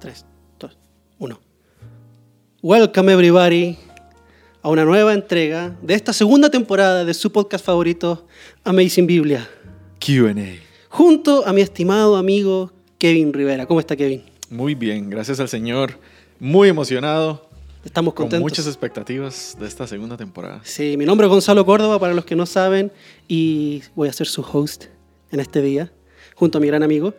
3, 2, 1. Welcome everybody a una nueva entrega de esta segunda temporada de su podcast favorito, Amazing Biblia. QA. Junto a mi estimado amigo Kevin Rivera. ¿Cómo está Kevin? Muy bien, gracias al Señor. Muy emocionado. Estamos Con contentos. muchas expectativas de esta segunda temporada. Sí, mi nombre es Gonzalo Córdoba, para los que no saben, y voy a ser su host en este día, junto a mi gran amigo.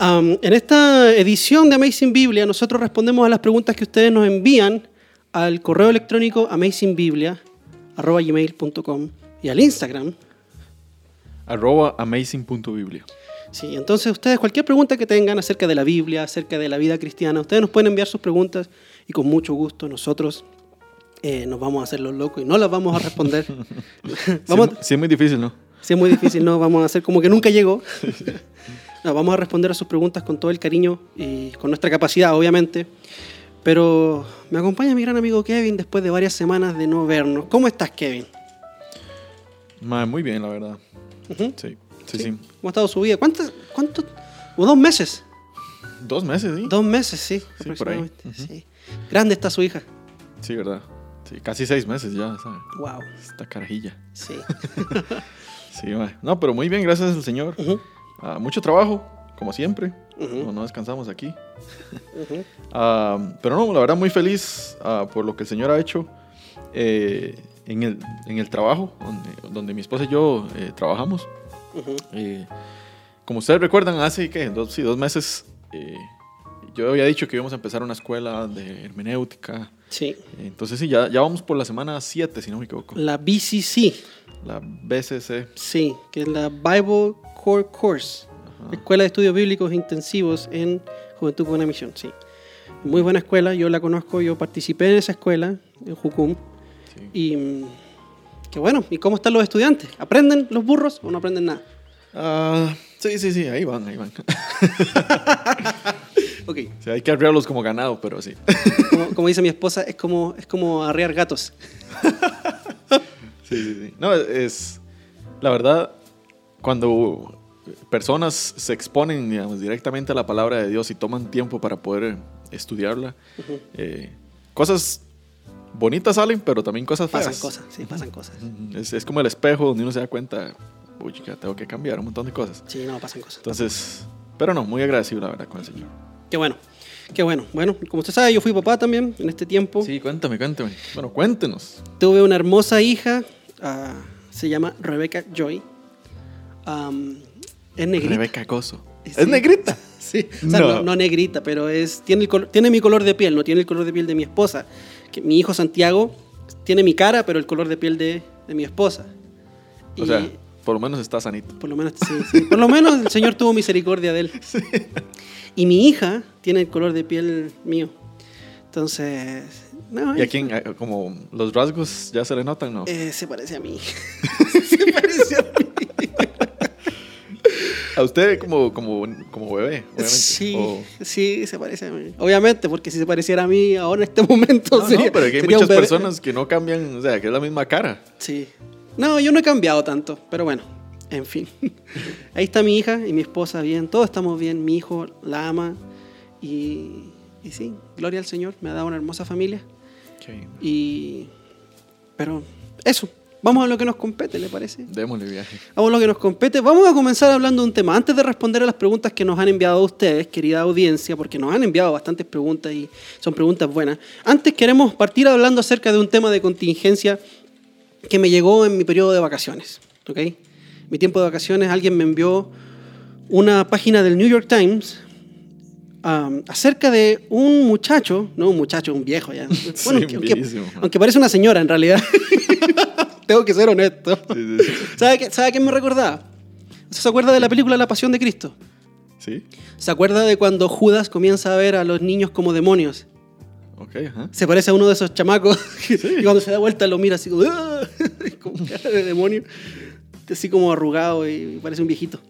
En esta edición de Amazing Biblia, nosotros respondemos a las preguntas que ustedes nos envían al correo electrónico amazingbiblia.gmail.com y al Instagram. Arroba amazing.biblia. Sí, entonces ustedes, cualquier pregunta que tengan acerca de la Biblia, acerca de la vida cristiana, ustedes nos pueden enviar sus preguntas y con mucho gusto nosotros eh, nos vamos a hacer los locos y no las vamos a responder. vamos, Sí, sí, es muy difícil, ¿no? Sí, es muy difícil, no, vamos a hacer como que nunca llegó. No, vamos a responder a sus preguntas con todo el cariño y con nuestra capacidad, obviamente. Pero me acompaña mi gran amigo Kevin después de varias semanas de no vernos. ¿Cómo estás, Kevin? Muy bien, la verdad. Sí, sí, sí. ¿Cómo ha estado su vida? ¿Cuántos? ¿Cuántos? ¿O dos meses? Dos meses, ¿sí? Dos meses, sí. Sí, por ahí. sí. Grande está su hija. Sí, ¿verdad? Sí, casi seis meses ya, ¿sabes? Wow. Esta carajilla. Sí. Sí. No, pero muy bien, gracias al Señor. Ujú, Ah, mucho trabajo, como siempre. Ujú. no, no descansamos aquí. ujú. Ah, pero no, la verdad muy feliz ah, por lo que el Señor ha hecho eh, en, el, en el trabajo, donde, donde mi esposa y yo eh, trabajamos. Ujú. Eh, como ustedes recuerdan, hace ¿qué? Dos, sí, dos meses eh, yo había dicho que íbamos a empezar una escuela de hermenéutica. Sí. Entonces sí, ya, ya vamos por la semana 7, si no me equivoco. La BCC. La BCC. Sí, que es la Bible Core Course, Ajá. Escuela de Estudios Bíblicos Intensivos en Juventud con una Misión, sí. Muy buena escuela, yo la conozco, yo participé en esa escuela, en Jucum, Sí. y qué bueno, ¿y cómo están los estudiantes? ¿Aprenden los burros o no aprenden nada? Ah, sí, sí, sí, ahí van, ahí van. Ok, Sí, hay que arrearlos como ganado, pero sí. como, como dice mi esposa, es como, es como arrear gatos. Sí, sí, sí. No, es. La verdad, cuando personas se exponen, digamos, directamente a la palabra de Dios y toman tiempo para poder estudiarla, eh, cosas bonitas salen, pero también cosas feas. Pasan cosas, sí, pasan cosas. Es, es como el espejo donde uno se da cuenta, uy, chica, tengo que cambiar un montón de cosas. Sí, no, pasan cosas. Entonces, pero no, muy agradecido, la verdad, con el Señor. Qué bueno, qué bueno. Bueno, como usted sabe, yo fui papá también en este tiempo. Sí, cuéntame, cuéntame. Bueno, cuéntenos. Tuve una hermosa hija, ah, se llama Rebecca Joy. Am, es negrita. Rebeca Gozo. Sí. ¿Es negrita? Sí, o sea, no. No. no negrita, pero es, tiene, el col- tiene mi color de piel, no tiene el color de piel de mi esposa. Que mi hijo Santiago tiene mi cara, pero el color de piel de, de mi esposa. O Y sea, por lo menos está sanito. por lo menos, sí, sí, por lo menos el Señor tuvo misericordia de él. Y mi hija tiene el color de piel mío. Entonces, no, ¿Y a quién? Como los rasgos ya se le notan, ¿no? eh, se parece a mí. se parece a mí. A usted como, como, como bebé, obviamente. Sí, O- sí, se parece a mí. Obviamente, porque si se pareciera a mí ahora en este momento No, sería, no, pero aquí hay muchas personas que no cambian, o sea, que es la misma cara. Sí. No, yo no he cambiado tanto, pero bueno, en fin. Ahí está mi hija y mi esposa bien, todos estamos bien, mi hijo la ama y, y sí, gloria al Señor, me ha dado una hermosa familia y... Pero eso, vamos a lo que nos compete, ¿le parece? Démosle viaje. Vamos a lo que nos compete. Vamos a comenzar hablando de un tema. Antes de responder a las preguntas que nos han enviado ustedes, querida audiencia, porque nos han enviado bastantes preguntas y son preguntas buenas. Antes queremos partir hablando acerca de un tema de contingencia que me llegó en mi periodo de vacaciones. ¿ok? Mi tiempo de vacaciones, alguien me envió una página del New York Times um, acerca de un muchacho, no un muchacho, un viejo ya. Sí, aunque, aunque parece una señora en realidad. Tengo que ser honesto. Sí, sí, sí. ¿Sabe qué, ¿Sabe a qué me recordaba? ¿Se acuerda de la película La Pasión de Cristo? ¿Sí? ¿Se acuerda de cuando Judas comienza a ver a los niños como demonios? Ok, ajá. Se parece a uno de esos chamacos y cuando se da vuelta lo mira así como, "Ah", como cara de demonio, así como arrugado y parece un viejito.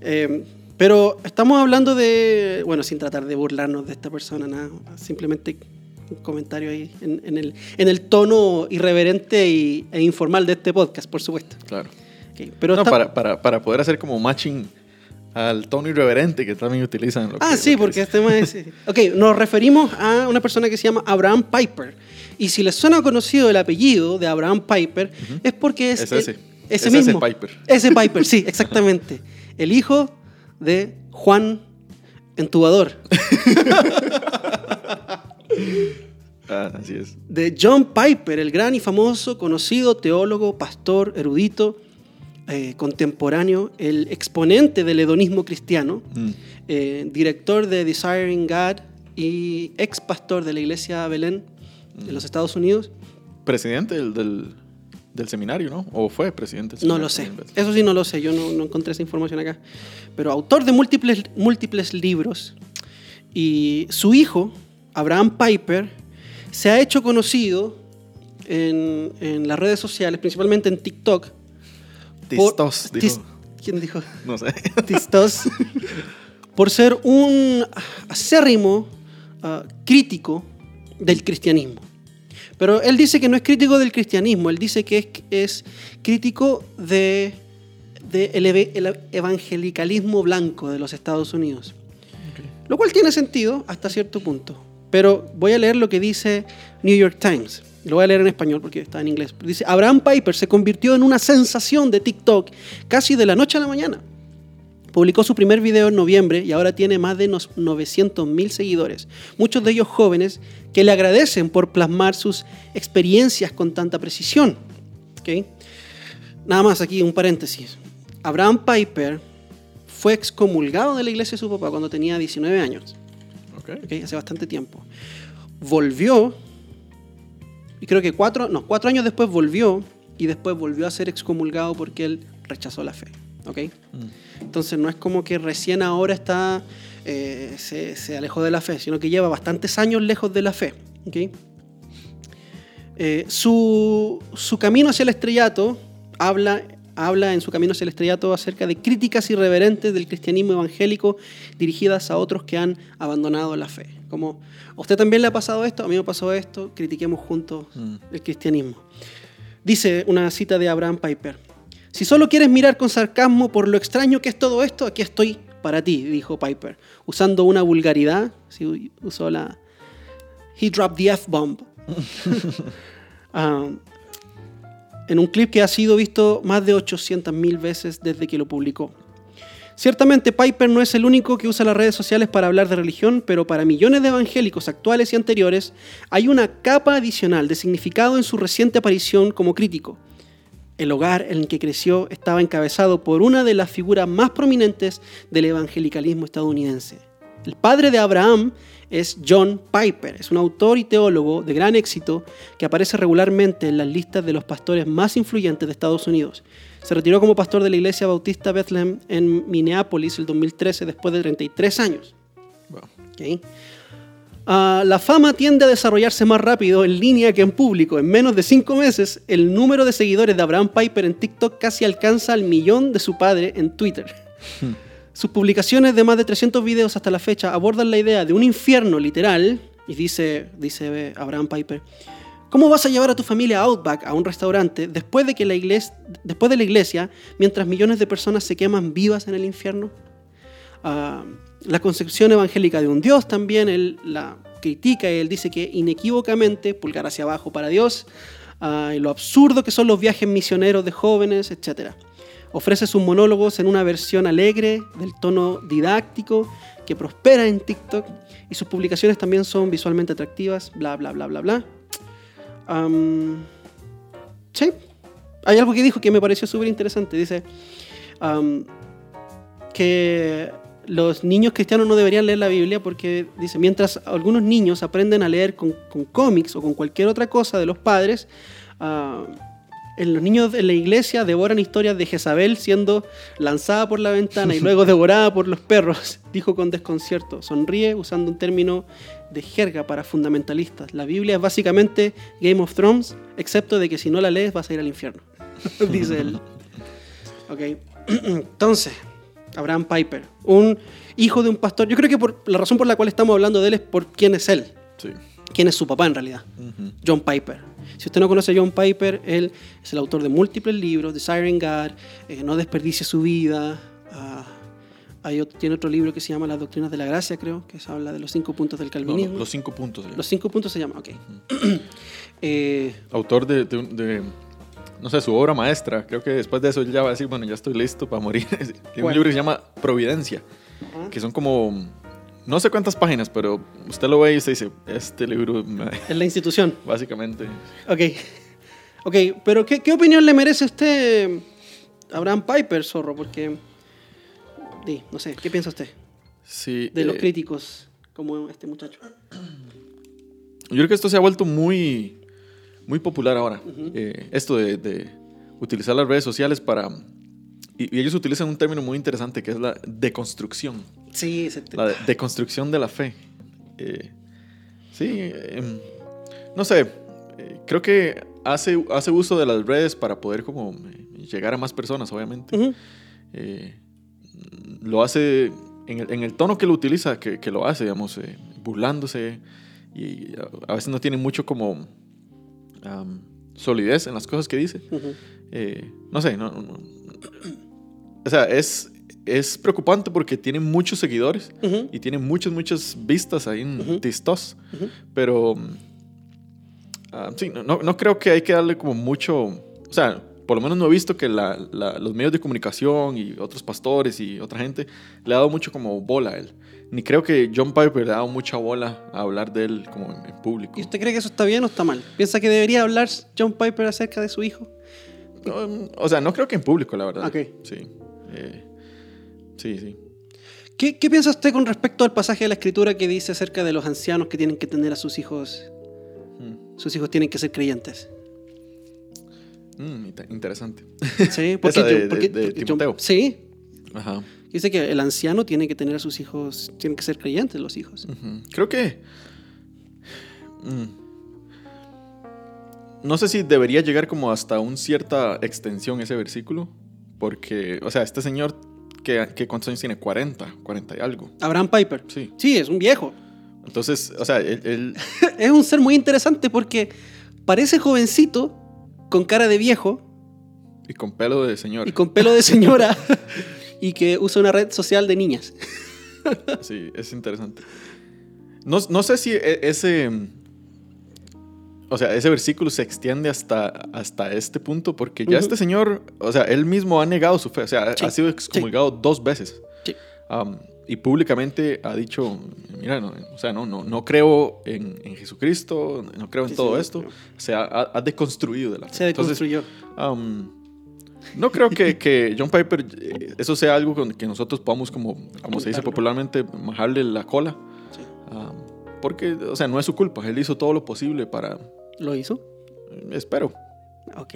Eh, pero estamos hablando de, bueno, sin tratar de burlarnos de esta persona, nada, simplemente un comentario ahí en, en el, en el tono irreverente y, e informal de este podcast, por supuesto. Claro. Ok, pero no, está- para, para, para poder hacer como matching al tono irreverente que también utilizan. Lo Ah, que- sí, lo que porque dice. este tema es... Ok, nos referimos a una persona que se llama Abraham Piper. Y si les suena conocido el apellido de Abraham Piper, es porque es... Es ese. el- Es ese ese mismo. Piper. Ese Piper, sí, exactamente. El hijo de Juan Entubador. Ah, así es. de John Piper, el gran y famoso, conocido teólogo, pastor, erudito, eh, contemporáneo, el exponente del hedonismo cristiano, Mm. eh, director de Desiring God y ex pastor de la iglesia Belén de los Estados Unidos. Presidente del, del, del seminario, ¿no? ¿O fue presidente del No seminario lo sé, eso sí no lo sé, yo no, no encontré esa información acá. Pero autor de múltiples, múltiples libros y su hijo, Abraham Piper, se ha hecho conocido en, en las redes sociales, principalmente en TikTok. por- Tistos, dijo. Tis- ¿Quién dijo? No sé. Tistos. por ser un acérrimo ah, crítico del cristianismo. Pero él dice que no es crítico del cristianismo, él dice que es, es crítico de, de el evangelicalismo blanco de los Estados Unidos. Lo cual tiene sentido hasta cierto punto. Pero voy a leer lo que dice New York Times. Lo voy a leer en español porque está en inglés. Dice, Abraham Piper se convirtió en una sensación de TikTok casi de la noche a la mañana. Publicó su primer video en noviembre y ahora tiene más de 900 mil seguidores, muchos de ellos jóvenes que le agradecen por plasmar sus experiencias con tanta precisión. ¿Ok? Nada más aquí un paréntesis. Abraham Piper fue excomulgado de la iglesia de su papá cuando tenía 19 años, Hace bastante tiempo. Volvió, y creo que cuatro, no, cuatro años después volvió, y después volvió a ser excomulgado porque él rechazó la fe. ¿ok? Mm. Entonces no es como que recién ahora está, eh, se, se alejó de la fe, sino que lleva bastantes años lejos de la fe. Eh, su, su camino hacia el estrellato habla, habla en su camino hacia el estrellato acerca de críticas irreverentes del cristianismo evangélico dirigidas a otros que han abandonado la fe. Como, ¿a usted también le ha pasado esto? A mí me pasó esto, critiquemos juntos Mm. el cristianismo. Dice una cita de Abraham Piper. Si solo quieres mirar con sarcasmo por lo extraño que es todo esto, aquí estoy para ti, dijo Piper, usando una vulgaridad, sí, usó la... He dropped the F-bomb. Ah, en un clip que ha sido visto más de 800.000 veces desde que lo publicó. Ciertamente Piper no es el único que usa las redes sociales para hablar de religión, pero para millones de evangélicos actuales y anteriores hay una capa adicional de significado en su reciente aparición como crítico. El hogar en el que creció estaba encabezado por una de las figuras más prominentes del evangelicalismo estadounidense. El padre de Abraham es John Piper, es un autor y teólogo de gran éxito que aparece regularmente en las listas de los pastores más influyentes de Estados Unidos. Se retiró como pastor de la iglesia bautista Bethlehem en Minneapolis el 2013 después de 33 años. Ah, la fama tiende a desarrollarse más rápido en línea que en público. En menos de cinco meses, el número de seguidores de Abraham Piper en TikTok casi alcanza al millón de su padre en Twitter. Sus publicaciones de más de 300 videos hasta la fecha abordan la idea de un infierno literal, y dice, dice Abraham Piper, ¿cómo vas a llevar a tu familia a Outback, a un restaurante, después de, que la iglesia, después de la iglesia, mientras millones de personas se queman vivas en el infierno? Ah, la concepción evangélica de un Dios también, él la critica y él dice que inequívocamente, pulgar hacia abajo para Dios, ah, y lo absurdo que son los viajes misioneros de jóvenes, etc. Ofrece sus monólogos en una versión alegre, del tono didáctico, que prospera en TikTok, y sus publicaciones también son visualmente atractivas, bla, bla, bla, bla, bla. Am, sí, hay algo que dijo que me pareció súper interesante. Dice que los niños cristianos no deberían leer la Biblia porque dice, mientras algunos niños aprenden a leer con, cómics o con cualquier otra cosa de los padres, ah, los niños de la iglesia devoran historias de Jezabel siendo lanzada por la ventana y luego devorada por los perros, dijo con desconcierto. Sonríe usando un término de jerga para fundamentalistas. La Biblia es básicamente Game of Thrones, excepto de que si no la lees vas a ir al infierno, dice él. Ok, entonces, Abraham Piper, un hijo de un pastor. Yo creo que por, la razón por la cual estamos hablando de él es por quién es él, Sí. Quién es su papá en realidad. Ujú. John Piper. Si usted no conoce a John Piper, él es el autor de múltiples libros, Desiring God, eh, No desperdicie su vida, ah, Hay otro- tiene otro libro que se llama Las Doctrinas de la Gracia, creo, que se habla de los cinco puntos del calvinismo. no, los cinco puntos. Los cinco puntos se llama, ok. Eh, Autor de, de- de, no sé, su obra maestra. Creo que después de eso él ya va a decir, bueno, ya estoy listo para morir. Tiene un ¿Cuál? libro que se llama Providencia, Ajá. que son como, no sé cuántas páginas, pero usted lo ve y usted dice, este libro, es la institución. básicamente... Ok. Ok, pero ¿qué, qué opinión le merece a usted Abraham Piper, zorro? Porque, di, no sé, ¿qué piensa usted Sí, de los eh, críticos como este muchacho? Yo creo que esto se ha vuelto muy, muy popular ahora. Eh, esto de, de utilizar las redes sociales para... Y, y ellos utilizan un término muy interesante que es la deconstrucción. Sí, ese te- La de- deconstrucción de la fe. Eh, sí, em, no sé. eh, creo que hace, hace uso de las redes para poder como eh, llegar a más personas, obviamente. Lo hace en el, en el tono que lo utiliza, que, que lo hace, digamos, burlándose y a, a veces no tiene mucho como solidez en las cosas que dice. No sé, no, no- o sea, es, es preocupante porque tiene muchos seguidores y tiene muchas, muchas vistas ahí en Ujú. pero ah, sí, no, no, creo que hay que darle como mucho, o sea, por lo menos no he visto que la- la- los medios de comunicación y otros pastores y otra gente le ha dado mucho como bola a él. Ni creo que John Piper le ha dado mucha bola a hablar de él como en, en público. ¿Y usted cree que eso está bien o está mal? ¿Piensa que debería hablar John Piper acerca de su hijo? No, o sea, no creo que en público, la verdad. Ok. Sí. Eh, sí, sí. ¿Qué, qué piensa usted con respecto al pasaje de la escritura que dice acerca de los ancianos que tienen que tener a sus hijos? Mm. Sus hijos tienen que ser creyentes. Mm, inte- interesante. Sí, porque, Esa de- yo- porque- de- de porque yo- Timoteo. sí, Ajá. dice que el anciano tiene que tener a sus hijos, tienen que ser creyentes los hijos. Creo que. mm, no sé si debería llegar como hasta una cierta extensión ese versículo. Porque, o sea, este señor, que, que ¿cuántos años tiene? 40, 40 y algo. Abraham Piper. Sí. Sí, es un viejo. Entonces, o sea, él. él- es un ser muy interesante porque parece jovencito, con cara de viejo y con pelo de señor. y con pelo de señora y que usa una red social de niñas. Sí, es interesante. No, no sé si e- ese. O sea, ese versículo se extiende hasta, hasta este punto, porque ya este señor, o sea, él mismo ha negado su fe, o sea, Sí, ha sido excomulgado dos veces. Sí. Um, y públicamente ha dicho, mira, no, o sea, no, no, no creo en, en Jesucristo, no creo en Sí, todo sí, esto. O sea, ha, ha deconstruido de la fe. Se Entonces, deconstruyó. Um, no creo que, que John Piper, eh, eso sea algo con que nosotros podamos, como, como se dice popularmente, majarle la cola. Sí. Um, porque, o sea, no es su culpa. Él hizo todo lo posible para. ¿Lo hizo? espero. Ok.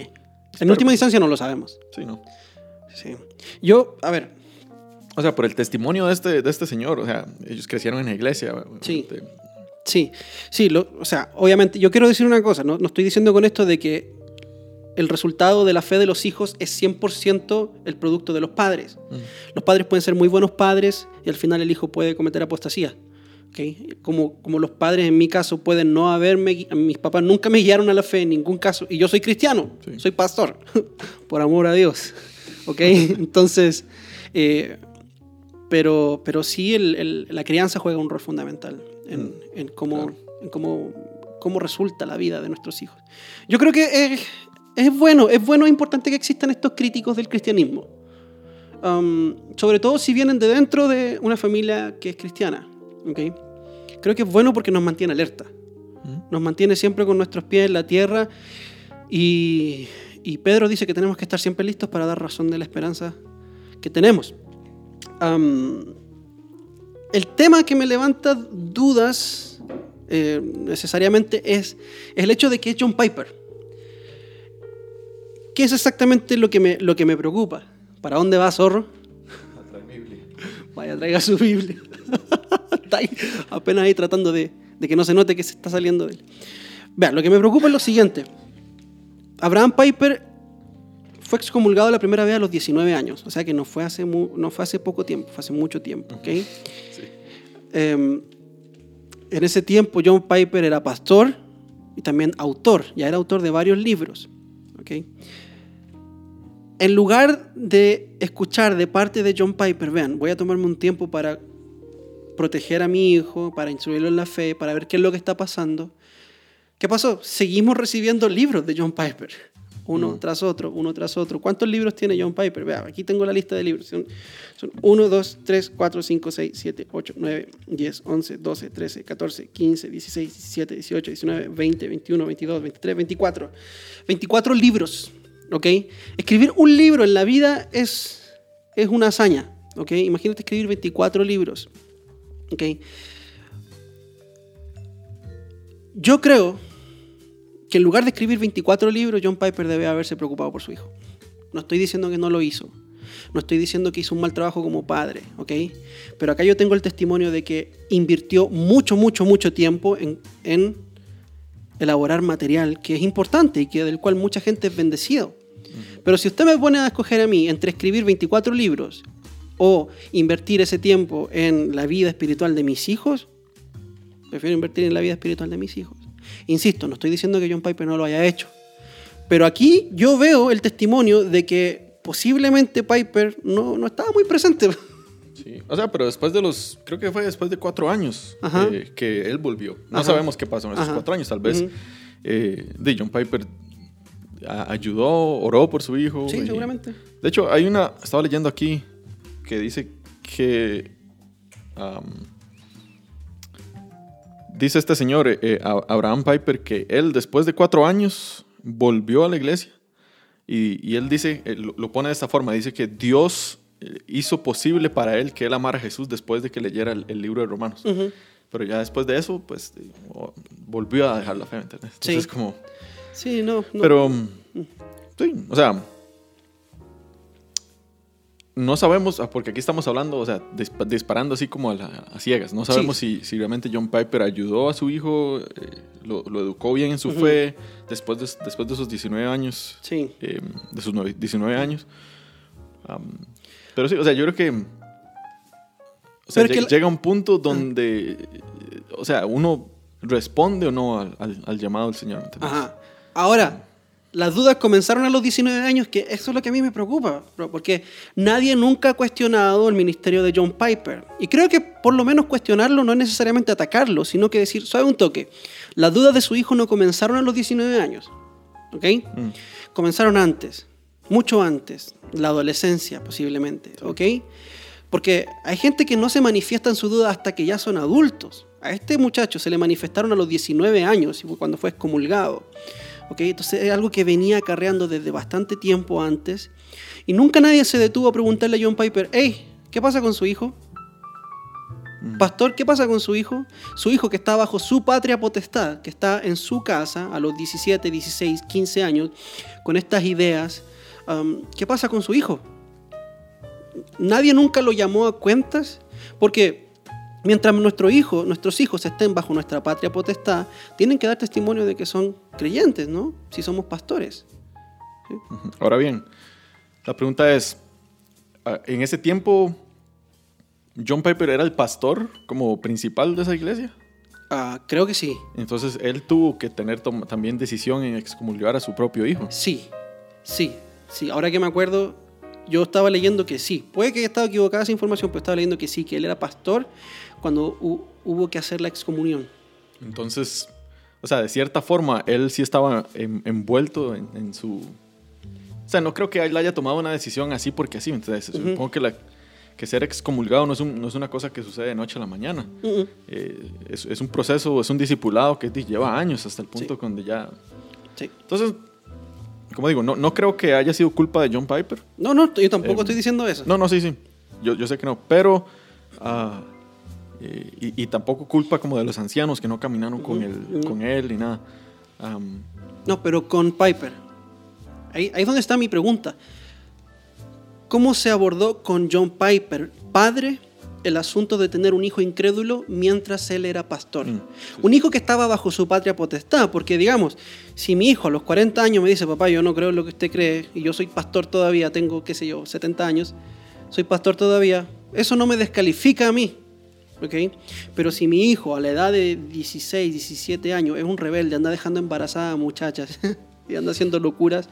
En última instancia no lo sabemos. Sí, ¿no? Sí. Yo, a ver, O sea, por el testimonio de este, de este señor, o sea, ellos crecieron en la iglesia. Sí. sí, sí, lo- o sea, obviamente, yo quiero decir una cosa, no, no estoy diciendo con esto de que el resultado de la fe de los hijos es 100% el producto de los padres. mm, Los padres pueden ser muy buenos padres y al final el hijo puede cometer apostasía. Como, como los padres en mi caso pueden no haberme, mis papás nunca me guiaron a la fe en ningún caso y yo soy cristiano, Sí. soy pastor, por amor a Dios. ¿ok? Entonces, eh, pero, pero sí el- el- la crianza juega un rol fundamental en, Mm, en cómo, claro. en cómo, cómo resulta la vida de nuestros hijos. Yo creo que es, es bueno, es bueno e importante que existan estos críticos del cristianismo. Um, sobre todo si vienen de dentro de una familia que es cristiana. ¿ok? Creo que es bueno porque nos mantiene alerta. mm, Nos mantiene siempre con nuestros pies en la tierra. Y, y Pedro dice que tenemos que estar siempre listos para dar razón de la esperanza que tenemos. Um, el tema que me levanta dudas eh, necesariamente es, es el hecho de que es John Piper. ¿Qué es exactamente lo que me, lo que me preocupa? ¿Para dónde va, zorro? Vaya, traiga su Biblia. Está ahí, apenas ahí tratando de, de que no se note que se está saliendo de él. Vean, lo que me preocupa es lo siguiente. Abraham Piper fue excomulgado la primera vez a los 19 años, o sea que no fue hace, mu- no fue hace poco tiempo, fue hace mucho tiempo. ¿ok? sí. Eh, en ese tiempo John Piper era pastor y también autor, ya era autor de varios libros. ¿ok? en lugar de escuchar de parte de John Piper, vean, voy a tomarme un tiempo para proteger a mi hijo, para instruirlo en la fe, para ver qué es lo que está pasando. ¿Qué pasó? Seguimos recibiendo libros de John Piper, uno Mm. tras otro, uno tras otro. ¿Cuántos libros tiene John Piper? Vea, aquí tengo la lista de libros. Son, son 1, 2, 3, 4, 5, 6, 7, 8, 9, 10, 11, 12, 13, 14, 15, 16, 17, 18, 19, 20, 21, 22, 23, 24. 24 libros, ¿ok? Escribir un libro en la vida es, es una hazaña, ¿ok? Imagínate escribir 24 libros, ¿ok? Yo creo que en lugar de escribir 24 libros, John Piper debe haberse preocupado por su hijo. No estoy diciendo que no lo hizo. No estoy diciendo que hizo un mal trabajo como padre, ¿ok? Pero acá yo tengo el testimonio de que invirtió mucho, mucho, mucho tiempo en, en elaborar material que es importante y que del cual mucha gente es bendecido. Pero si usted me pone a escoger a mí entre escribir 24 libros o invertir ese tiempo en la vida espiritual de mis hijos, prefiero invertir en la vida espiritual de mis hijos. Insisto, no estoy diciendo que John Piper no lo haya hecho. Pero aquí yo veo el testimonio de que posiblemente Piper no, no estaba muy presente. Sí. O sea, pero después de los, creo que fue después de cuatro años eh, que él volvió. No Ajá. sabemos qué pasó en esos Ajá. cuatro años. Tal vez Ujú. eh, de John Piper ayudó, oró por su hijo. Sí, y- seguramente. De hecho, hay una, estaba leyendo aquí que dice que am, dice este señor, eh, eh, Abraham Piper, que él después de cuatro años volvió a la iglesia y, y él dice, eh, lo, pone de esta forma, dice que Dios hizo posible para él que él amara a Jesús después de que leyera el, el libro de Romanos. Pero ya después de eso, pues volvió a dejar la fe. Entonces Sí. como... Sí, no. no. Pero, mm, sí, o sea, no sabemos, ah, porque aquí estamos hablando, o sea, dispa- disparando así como a, la- a ciegas. No sabemos si, si realmente John Piper ayudó a su hijo, eh, lo, lo educó bien en su fe, después de, después de esos 19 años, Sí. eh, de sus nueve- 19 años. Pero sí, o sea, yo creo que... O sea, que llega un punto donde, eh, o sea, uno responde o no al, al- al llamado del Señor. Ajá. Ahora, las dudas comenzaron a los 19 años, que eso es lo que a mí me preocupa, porque nadie nunca ha cuestionado el ministerio de John Piper. Y creo que por lo menos cuestionarlo no es necesariamente atacarlo, sino que decir, suave un toque, las dudas de su hijo no comenzaron a los 19 años, ¿ok? Mm. Comenzaron antes, mucho antes, la adolescencia posiblemente, ¿ok? Porque hay gente que no se manifiesta en su duda hasta que ya son adultos. A este muchacho se le manifestaron a los 19 años, cuando fue excomulgado. ¿Ok? Entonces es algo que venía acarreando desde bastante tiempo antes. Y nunca nadie se detuvo a preguntarle a John Piper, hey, ¿qué pasa con su hijo? Pastor, ¿qué pasa con su hijo? Su hijo que está bajo su patria potestad, que está en su casa a los 17, 16, 15 años, con estas ideas. um, ¿Qué pasa con su hijo? Nadie nunca lo llamó a cuentas, porque mientras nuestro hijo, nuestros hijos estén bajo nuestra patria potestad, tienen que dar testimonio de que son creyentes, ¿no? Si somos pastores. Ujú. Ahora bien, la pregunta es, ah, en ese tiempo, John Piper era el pastor como principal de esa iglesia. Ah, creo que sí. Entonces él tuvo que tener también decisión en excomulgar a su propio hijo. Sí, sí, sí. Ahora que me acuerdo, yo estaba leyendo que sí. Puede que haya estado equivocada esa información, pero estaba leyendo que sí, que él era pastor cuando hu- hubo que hacer la excomunión. Entonces, o sea, de cierta forma, él sí estaba en- envuelto en, en su... O sea, no creo que él haya tomado una decisión así porque así. Entonces, Ujú. supongo que, la, que ser excomulgado no es, un- no es una cosa que sucede de noche a la mañana. Mm. Eh, es, es un proceso, es un discipulado que lleva años hasta el punto Sí. donde ya... Sí. Entonces, como digo, no, no creo que haya sido culpa de John Piper. No, no, yo tampoco Eh, estoy diciendo eso. No, no, sí, sí. Yo, yo sé que no. Pero... ah, eh, y, y tampoco culpa como de los ancianos que no caminaron con, ujú. con él ni nada. Am, No, pero con Piper. Ahí, ahí es donde está mi pregunta. ¿Cómo se abordó con John Piper, padre, el asunto de tener un hijo incrédulo mientras él era pastor? Mm, Un hijo que estaba bajo su patria potestad, porque digamos, si mi hijo a los 40 años me dice, papá, yo no creo en lo que usted cree, y yo soy pastor todavía, tengo, qué sé yo, 70 años, soy pastor todavía, eso no me descalifica a mí. ¿Ok? Pero si mi hijo a la edad de 16, 17 años es un rebelde, anda dejando embarazada a muchachas y anda haciendo locuras,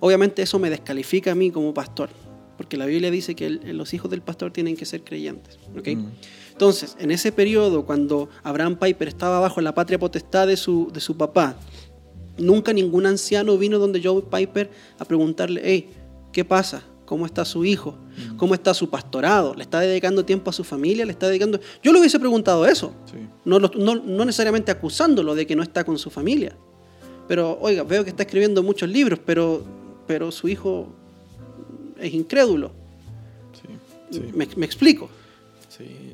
obviamente eso me descalifica a mí como pastor, porque la Biblia dice que el- los hijos del pastor tienen que ser creyentes. ¿ok? Mm. Entonces, en ese periodo, cuando Abraham Piper estaba bajo la patria potestad de su, de su papá, nunca ningún anciano vino donde Joe Piper a preguntarle, hey, ¿qué pasa? ¿Cómo está su hijo? ¿Cómo está su pastorado? ¿Le está dedicando tiempo a su familia? ¿Le está dedicando...? Yo le hubiese preguntado eso. Sí. No, lo- no- no necesariamente acusándolo de que no está con su familia. Pero, oiga, veo que está escribiendo muchos libros, pero, pero su hijo es incrédulo. Sí, sí, Me, me explico. sí.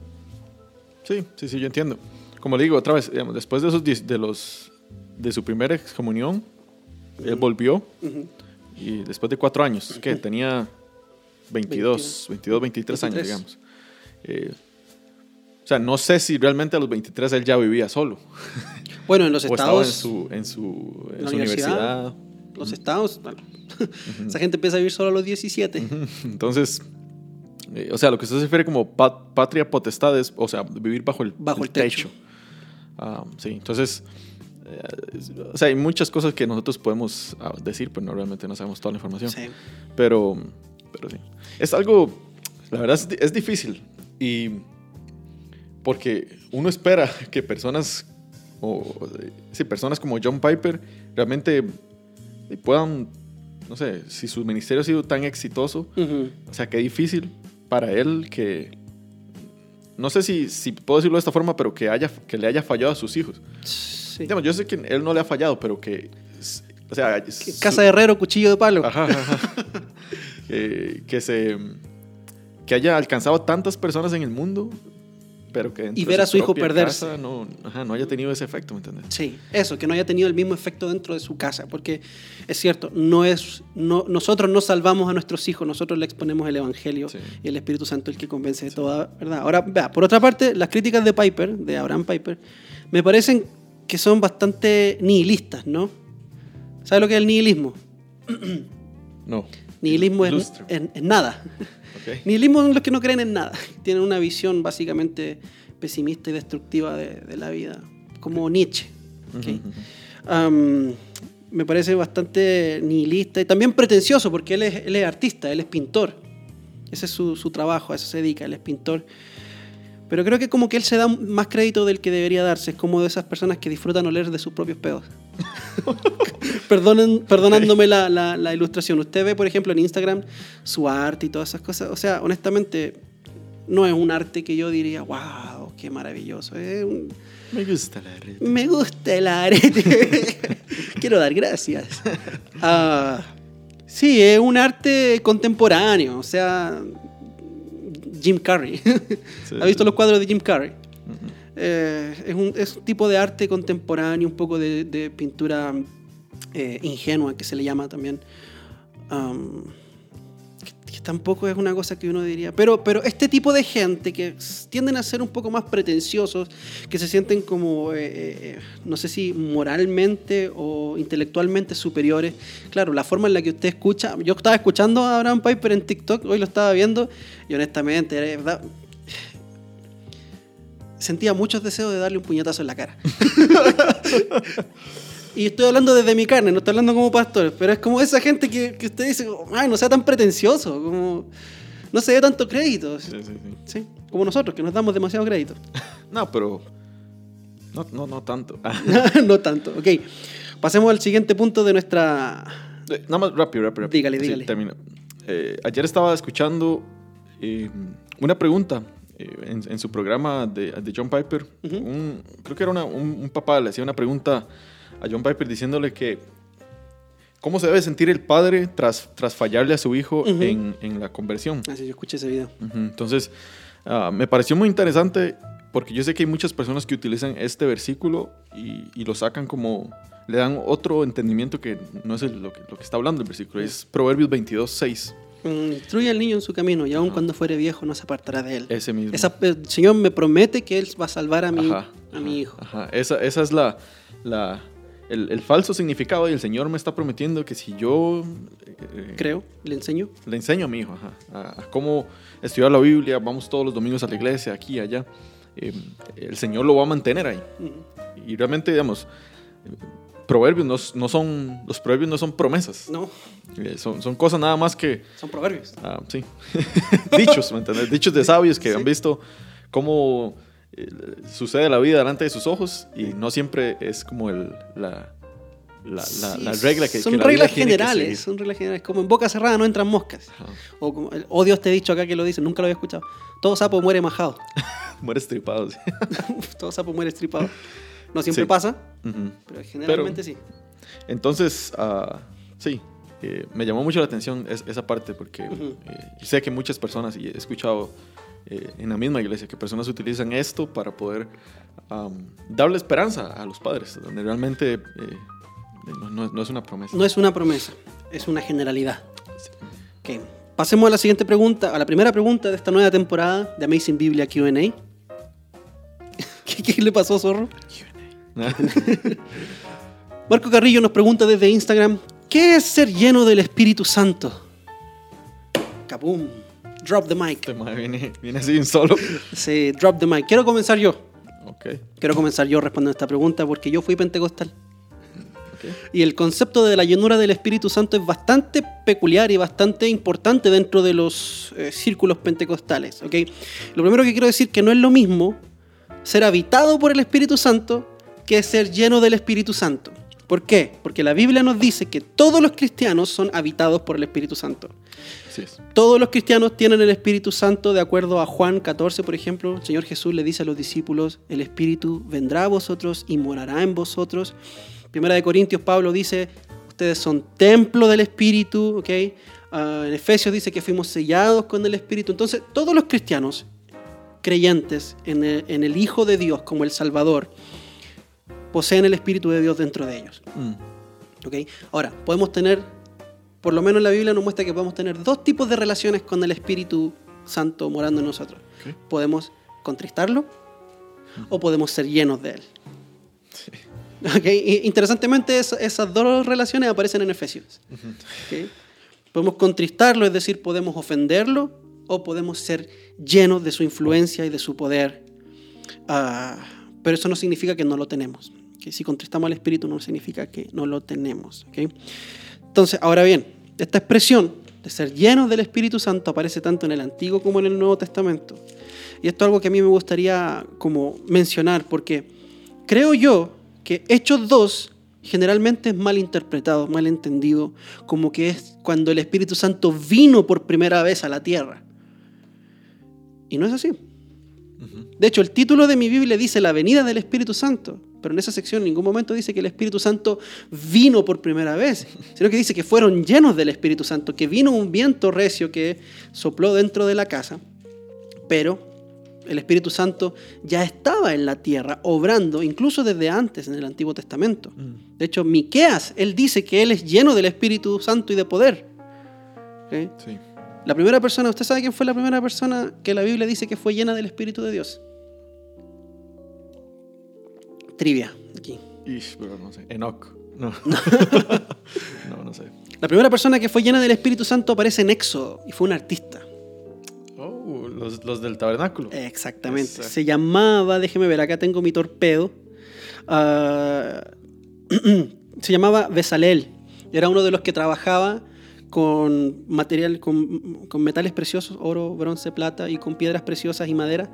Sí, sí, sí, yo entiendo. Como le digo otra vez, digamos, después de esos de los de su primera excomunión, él volvió y después de cuatro años, que tenía 22, 22, 23 años, 23. digamos. Eh, o sea, no sé si realmente a los 23 él ya vivía solo. Bueno, en los o estaba en estados... su, en su, en su universidad. universidad. Los estados... bueno, Esa gente empieza a vivir solo a los 17. Entonces, eh, o sea, lo que usted se refiere como pa- patria potestad es, o sea, vivir bajo el, Bajo el techo. Ah, sí, entonces, eh, o sea, hay muchas cosas que nosotros podemos ah, decir, pero no realmente no sabemos toda la información. Sí. Pero, pero sí. Es algo, la verdad es, es difícil. Y porque uno espera que personas, o, sí, personas como John Piper realmente eh, puedan, no sé, si su ministerio ha sido tan exitoso, Ujú. o sea, qué difícil para él que, no sé si, si puedo decirlo de esta forma, pero que, haya, que le haya fallado a sus hijos. Sí. Digamos, yo sé que él no le ha fallado, pero que, o sea, su- Casa de herrero, cuchillo de palo. Ajá, ajá. que, que se que haya alcanzado tantas personas en el mundo, pero que Y ver a su hijo perderse. casa no, ajá, no haya tenido ese efecto, ¿me entiendes? Sí, eso, que no haya tenido el mismo efecto dentro de su casa, porque es cierto, no es, no, nosotros no salvamos a nuestros hijos, nosotros le exponemos el Evangelio Sí. y el Espíritu Santo el que convence de toda verdad. Ahora, vea, por otra parte, las críticas de Piper, de Abraham Piper, me parecen que son bastante nihilistas, ¿no? ¿Sabe lo que es el nihilismo? No. Nihilismo es, es nada. Ok. Nihilismo son los que no creen en nada. Tienen una visión básicamente pesimista y destructiva de, de la vida, como Nietzsche. me parece bastante nihilista y también pretencioso porque él es, él es artista, él es pintor. Ese es su, su trabajo, a eso se dedica, él es pintor. Pero creo que como que él se da más crédito del que debería darse. Es como de esas personas que disfrutan oler de sus propios pedos. Perdonen, perdonándome la, la- la ilustración. Usted ve, por ejemplo, en Instagram su arte y todas esas cosas. O sea, honestamente, no es un arte que yo diría, wow, qué maravilloso. Un- Me gusta la red. me gusta el arete. Quiero dar gracias. Ah, sí, es un arte contemporáneo. O sea, Jim Carrey. Sí, ¿Ha visto los cuadros de Jim Carrey? Ujú. Eh, es, un, es un tipo de arte contemporáneo, un poco de, pintura eh, ingenua, que se le llama también. Am, que, tampoco es una cosa que uno diría. Pero, pero este tipo de gente que tienden a ser un poco más pretenciosos, que se sienten como, eh, no sé si moralmente o intelectualmente superiores. Claro, la forma en la que usted escucha. Yo estaba escuchando a Abraham Piper en TikTok, hoy lo estaba viendo, y honestamente, verdad sentía muchos deseos de darle un puñetazo en la cara. y estoy hablando desde mi carne, no estoy hablando como pastor, pero es como esa gente que, que usted dice, ay, no sea tan pretencioso, como no se dé tanto crédito. Sí, sí, sí. Sí, como nosotros, que nos damos demasiado crédito. No, pero. No, no, no tanto. No tanto. Ok, pasemos al siguiente punto de nuestra... eh, Nada más rápido, rápido. Dígale, Sí, dígale. termino. Eh, ayer estaba escuchando eh, una pregunta eh, en, en su programa de, de John Piper. Un- creo que era una- un, un papá, le hacía una pregunta a John Piper diciéndole que cómo se debe sentir el padre tras, tras fallarle a su hijo en, en la conversión. Así yo escuché ese video. Entonces, ah, me pareció muy interesante porque yo sé que hay muchas personas que utilizan este versículo y, y lo sacan como, le dan otro entendimiento que no es el- lo, que, lo que está hablando el versículo, es Proverbios 22, 6, Mm, Instruye al niño en su camino y aun cuando fuere viejo no se apartará de él. ese mismo. Esa- el Señor me promete que Él va a salvar a mi, Ajá, a mi hijo. Ajá, esa, esa es la, la, el, el falso significado y el Señor me está prometiendo que si yo eh, Creo, le enseño. le enseño a mi hijo ajá, a, a cómo estudiar la Biblia, vamos todos los domingos a la iglesia, aquí, allá, eh, el Señor lo va a mantener ahí. Mm. Y realmente, digamos, proverbios no, no son, los proverbios no son promesas. No, Eh, son, son cosas nada más que, son proverbios. ah, sí, dichos, ¿me entendés? Dichos de sabios que Sí. han visto cómo eh, sucede la vida delante de sus ojos y no siempre es como el, la, la, la- la Sí, regla que son que la vida reglas generales, son reglas generales. Como en boca cerrada no entran moscas. O como, oh Dios te he dicho acá que lo dicen, nunca lo había escuchado. Todo sapo muere majado. Mueres tripado. sí. Todo sapo muere estripado. No siempre Sí. pasa, pero generalmente sí. Entonces, ah, sí, eh, me llamó mucho la atención es- esa parte porque eh, sé que muchas personas, y he escuchado eh, en la misma iglesia, que personas utilizan esto para poder darle esperanza a los padres, donde realmente no, no es- no es una promesa. No es una promesa, es una generalidad. Ok, Pasemos a la siguiente pregunta, a la primera pregunta de esta nueva temporada de Amazing Biblia QA. ¿Qué, ¿Qué le pasó, zorro? Marco Carrillo nos pregunta desde Instagram, ¿qué es ser lleno del Espíritu Santo? Capum. Drop the mic. Este viene, viene así un solo. Sí, drop the mic. Quiero comenzar yo. Ok, Quiero comenzar yo respondiendo esta pregunta porque yo fui pentecostal. Y el concepto de la llenura del Espíritu Santo es bastante peculiar y bastante importante dentro de los eh, círculos pentecostales. ¿ok? Lo primero que quiero decir que no es lo mismo ser habitado por el Espíritu Santo que ser lleno del Espíritu Santo. ¿Por qué? Porque la Biblia nos dice que todos los cristianos son habitados por el Espíritu Santo. Todos los cristianos tienen el Espíritu Santo, de acuerdo a Juan 14, por ejemplo. El Señor Jesús le dice a los discípulos, el Espíritu vendrá a vosotros y morará en vosotros. Primera de Corintios, Pablo dice, ustedes son templo del Espíritu, ¿ok? Ah, en Efesios dice que fuimos sellados con el Espíritu. Entonces, todos los cristianos creyentes en el, en el Hijo de Dios como el Salvador, poseen el Espíritu de Dios dentro de ellos. Mm, ¿ok? Ahora, podemos tener, por lo menos la Biblia nos muestra que podemos tener dos tipos de relaciones con el Espíritu Santo morando en nosotros. Podemos contristarlo o podemos ser llenos de él. ¿Ok? Y interesantemente, es- esas dos relaciones aparecen en Efesios. ¿ok? Podemos contristarlo, es decir, podemos ofenderlo o podemos ser llenos de su influencia y de su poder. Ah, pero eso no significa que no lo tenemos. Que si contristamos al Espíritu no significa que no lo tenemos. Entonces, ahora bien, esta expresión de ser llenos del Espíritu Santo aparece tanto en el Antiguo como en el Nuevo Testamento. Y esto es algo que a mí me gustaría como mencionar porque creo yo que Hechos 2 generalmente es mal interpretado, mal entendido, como que es cuando el Espíritu Santo vino por primera vez a la tierra. Y no es así. De hecho, el título de mi Biblia dice la venida del Espíritu Santo, pero en esa sección en ningún momento dice que el Espíritu Santo vino por primera vez, sino que dice que fueron llenos del Espíritu Santo, que vino un viento recio que sopló dentro de la casa, pero el Espíritu Santo ya estaba en la tierra, obrando incluso desde antes en el Antiguo Testamento. Mm, De hecho, Miqueas, él dice que él es lleno del Espíritu Santo y de poder. La primera persona, ¿usted sabe quién fue la primera persona que la Biblia dice que fue llena del Espíritu de Dios? Trivia, aquí. Ish, pero no sé. Enoch. No. no, no sé. La primera persona que fue llena del Espíritu Santo aparece en Éxodo y fue un artista. Oh, los, los del tabernáculo. Exactamente. Exacto. Se llamaba, déjeme ver, acá tengo mi torpedo. Ah, se llamaba Besalel. Era uno de los que trabajaba con material, con, con metales preciosos, oro, bronce, plata y con piedras preciosas y madera.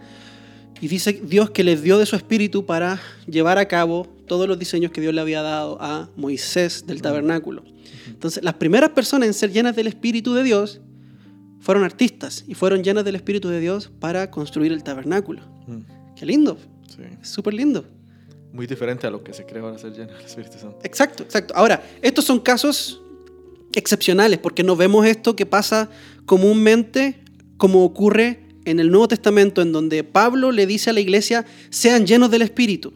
Y dice Dios que les dio de su espíritu para llevar a cabo todos los diseños que Dios le había dado a Moisés del tabernáculo. Entonces, las primeras personas en ser llenas del espíritu de Dios fueron artistas y fueron llenas del espíritu de Dios para construir el tabernáculo. Mm, Qué lindo, sí. súper lindo. Muy diferente a lo que se cree ahora ser lleno del Espíritu Santo. Exacto, exacto. Ahora, estos son casos excepcionales porque no vemos esto que pasa comúnmente como ocurre en el Nuevo Testamento, en donde Pablo le dice a la iglesia, sean llenos del Espíritu.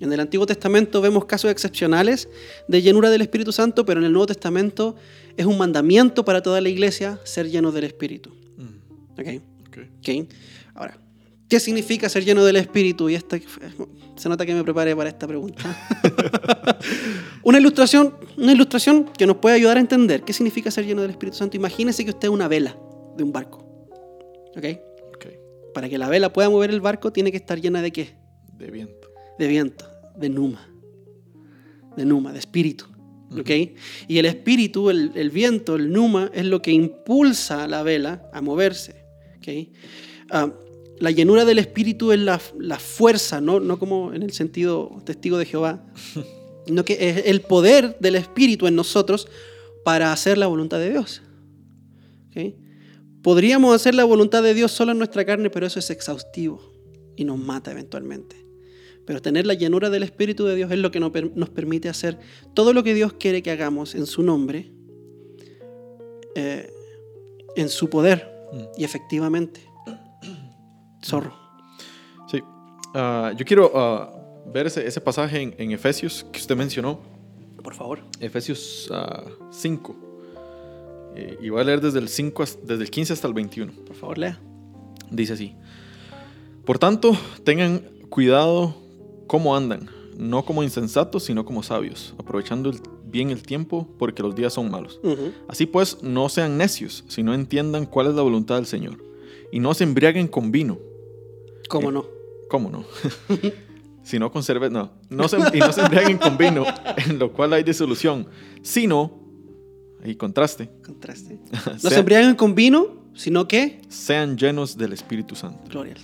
En el Antiguo Testamento vemos casos excepcionales de llenura del Espíritu Santo, pero en el Nuevo Testamento es un mandamiento para toda la iglesia ser llenos del Espíritu. Mm, ¿Ok? ok. Ok. Ahora, ¿qué significa ser lleno del Espíritu? Y esta, se nota que me preparé para esta pregunta. una, ilustración, una ilustración que nos puede ayudar a entender qué significa ser lleno del Espíritu Santo. Imagínese que usted es una vela de un barco. ¿Ok? Para que la vela pueda mover el barco, tiene que estar llena de qué? De viento. De viento, de numa. de Numa, de espíritu. ¿ok? Y el espíritu, el, el viento, el Numa, es lo que impulsa a la vela a moverse. ¿ok? Ah, la llenura del espíritu es la, la fuerza, ¿no? no como en el sentido testigo de Jehová, sino que es el poder del espíritu en nosotros para hacer la voluntad de Dios. ¿ok? Podríamos hacer la voluntad de Dios solo en nuestra carne, pero eso es exhaustivo y nos mata eventualmente. Pero tener la llenura del Espíritu de Dios es lo que nos per- nos permite hacer todo lo que Dios quiere que hagamos en su nombre, eh, en su poder y efectivamente. Zorro. Sí. Ah, yo quiero ah, ver ese, ese pasaje en, en Efesios que usted mencionó. Por favor. Efesios ah, 5. Eh, y voy a leer desde el, 5 hasta- desde el 15 hasta el 21. Por favor, lea. Dice así. Por tanto, tengan cuidado cómo andan, no como insensatos, sino como sabios, aprovechando el- bien el tiempo porque los días son malos. Ujú. Así pues, no sean necios, sino entiendan cuál es la voluntad del Señor. Y no se embriaguen con vino. ¿Cómo no? ¿Cómo no? si no con cerveza, no. no se- y no se embriaguen con vino, en lo cual hay disolución, sino, ahí contraste, Contraste. No se sean, embriaguen con vino, sino que. sean llenos del Espíritu Santo. Gloria.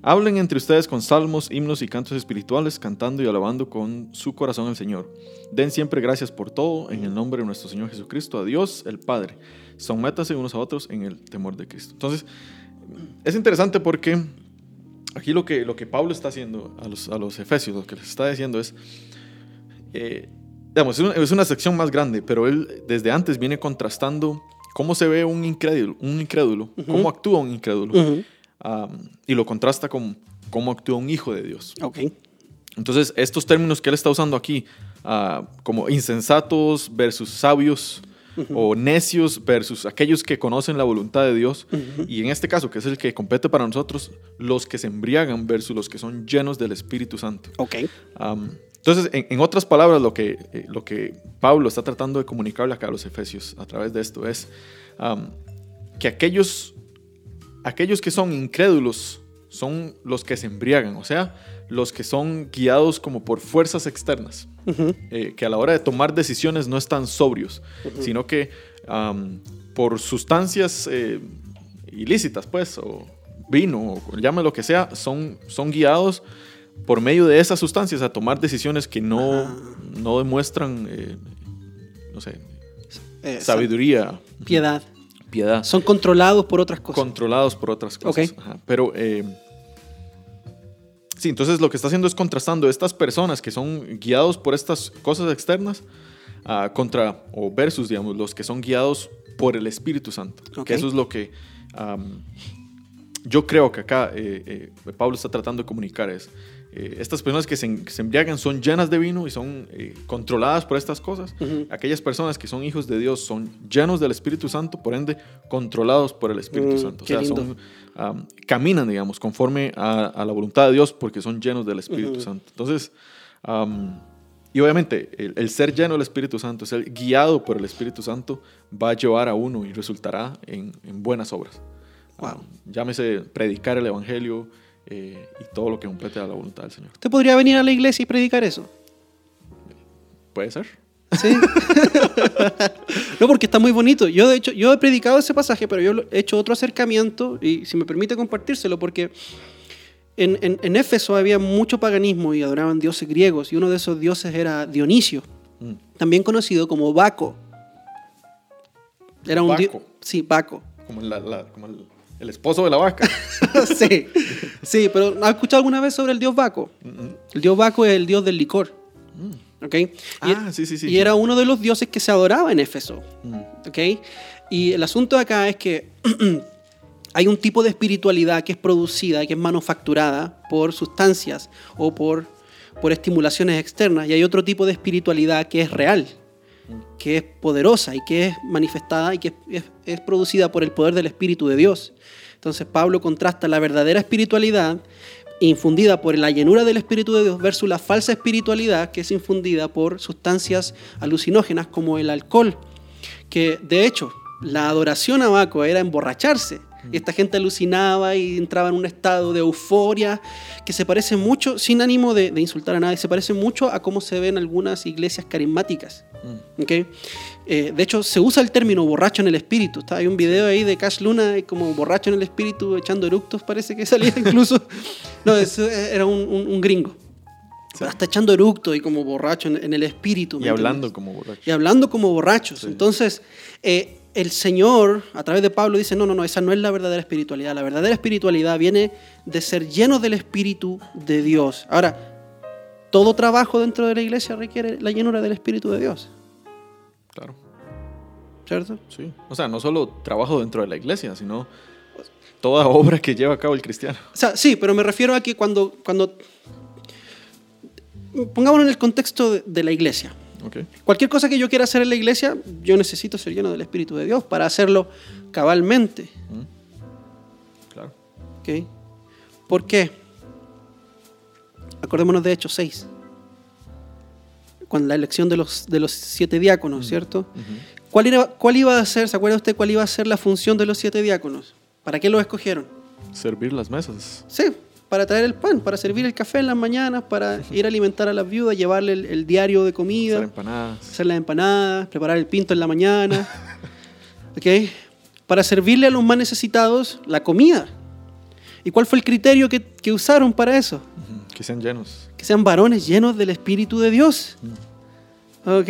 Hablen entre ustedes con salmos, himnos y cantos espirituales, cantando y alabando con su corazón al Señor. Den siempre gracias por todo, en el nombre de nuestro Señor Jesucristo, a Dios el Padre. Sométase unos a otros en el temor de Cristo. Entonces, es interesante porque aquí lo que, lo que Pablo está haciendo a los, a los efesios, lo que les está diciendo es, eh, digamos, es una, sección más grande, pero él desde antes viene contrastando cómo se ve un incrédulo, un incrédulo cómo actúa un incrédulo. Um, y lo contrasta con cómo actúa un hijo de Dios. Entonces, estos términos que él está usando aquí, ah, como insensatos versus sabios, o necios versus aquellos que conocen la voluntad de Dios, y en este caso, que es el que compete para nosotros, los que se embriagan versus los que son llenos del Espíritu Santo. Ok. Um, entonces, en, en otras palabras, lo que, eh, lo que Pablo está tratando de comunicarle acá a los efesios a través de esto es um, que aquellos, aquellos que son incrédulos son los que se embriagan, o sea, los que son guiados como por fuerzas externas, eh, que a la hora de tomar decisiones no están sobrios, sino que um, por sustancias eh, ilícitas, pues, o vino, o llame lo que sea, son, son guiados por medio de esas sustancias a tomar decisiones que no, Ah. no demuestran, eh, no sé, sabiduría, Piedad. piedad, Son controlados por otras cosas. controlados por otras cosas. Ok. Ajá, Pero, sí, entonces lo que está haciendo es contrastando estas personas que son guiados por estas cosas externas ah, contra, o versus, digamos, los que son guiados por el Espíritu Santo. Ok. Que eso es lo que am, yo creo que acá eh, eh, Pablo está tratando de comunicar es, eh, estas personas que se, en- que se embriagan son llenas de vino y son eh, controladas por estas cosas. Aquellas personas que son hijos de Dios son llenos del Espíritu Santo, por ende controlados por el Espíritu Mm, Santo. O sea, son, am, caminan, digamos, conforme a, a la voluntad de Dios porque son llenos del Espíritu Ujú. Santo. Entonces, y obviamente el, el ser lleno del Espíritu Santo, ser guiado por el Espíritu Santo, va a llevar a uno y resultará en, en buenas obras. Wow. Am, llámese predicar el Evangelio eh, y todo lo que complete a la voluntad del Señor. ¿Usted podría venir a la iglesia y predicar eso? ¿Puede ser? Sí. no, porque está muy bonito. Yo, de hecho, yo he predicado ese pasaje, pero yo he hecho otro acercamiento, y si me permite compartírselo, porque en, en- en Éfeso había mucho paganismo y adoraban dioses griegos, y uno de esos dioses era Dionisio, Mm. también conocido como Baco. Era un Baco. Sí, Baco. Como, la- la- como el, el esposo de la vaca. sí, sí, pero ¿has escuchado alguna vez sobre el dios Baco? Mm, El dios Baco es el dios del licor. ¿ok? Y- Ah, sí, sí, sí. Y era uno de los dioses que se adoraba en Éfeso. Mm. ¿ok? Y el asunto acá es que hay un tipo de espiritualidad que es producida, que es manufacturada por sustancias o por, por estimulaciones externas, y hay otro tipo de espiritualidad que es real, que es poderosa y que es manifestada y que es, es- producida por el poder del Espíritu de Dios. Entonces Pablo contrasta la verdadera espiritualidad infundida por la llenura del Espíritu de Dios versus la falsa espiritualidad que es infundida por sustancias alucinógenas como el alcohol que de hecho la adoración a Baco era emborracharse. Y esta gente alucinaba y entraba en un estado de euforia que se parece mucho, sin ánimo de, de insultar a nadie, se parece mucho a cómo se ven algunas iglesias carismáticas. Mm. ¿ok? Eh, de hecho, se usa el término borracho en el espíritu. Está, hay un video ahí de Cash Luna como borracho en el espíritu, echando eructos, parece que salía incluso. no, eso era un, un- un gringo. Hasta echando eructos y como borracho en, en el espíritu. ¿me Y hablando entiendes? como borracho. Y hablando como borrachos. Sí. Entonces, eh, el Señor, a través de Pablo, dice, no, no, no, esa no es la verdadera espiritualidad. La verdadera espiritualidad viene de ser lleno del Espíritu de Dios. Ahora, todo trabajo dentro de la iglesia requiere la llenura del Espíritu de Dios. Claro. ¿Cierto? Sí. O sea, no solo trabajo dentro de la iglesia, sino toda obra que lleva a cabo el cristiano. O sea, sí, pero me refiero a que cuando, cuando pongámonos en el contexto de, de la iglesia. Cualquier cosa que yo quiera hacer en la iglesia, yo necesito ser lleno del Espíritu de Dios para hacerlo cabalmente. Mm. Claro. ¿ok? ¿Por qué? Acordémonos de Hechos 6. Cuando la elección de los, de los siete diáconos, ¿cierto? ¿Cuál, era, ¿Cuál iba a ser, se acuerda usted cuál iba a ser la función de los siete diáconos? ¿Para qué los escogieron? Servir las mesas. Sí, para traer el pan, para servir el café en las mañanas, para ir a alimentar a las viudas, llevarle el, el diario de comida, Hacer empanadas. hacer las empanadas, preparar el pinto en la mañana. ¿Ok? Para servirle a los más necesitados la comida. ¿Y cuál fue el criterio que, que usaron para eso? Que sean llenos. Que sean varones llenos del Espíritu de Dios. ¿Ok?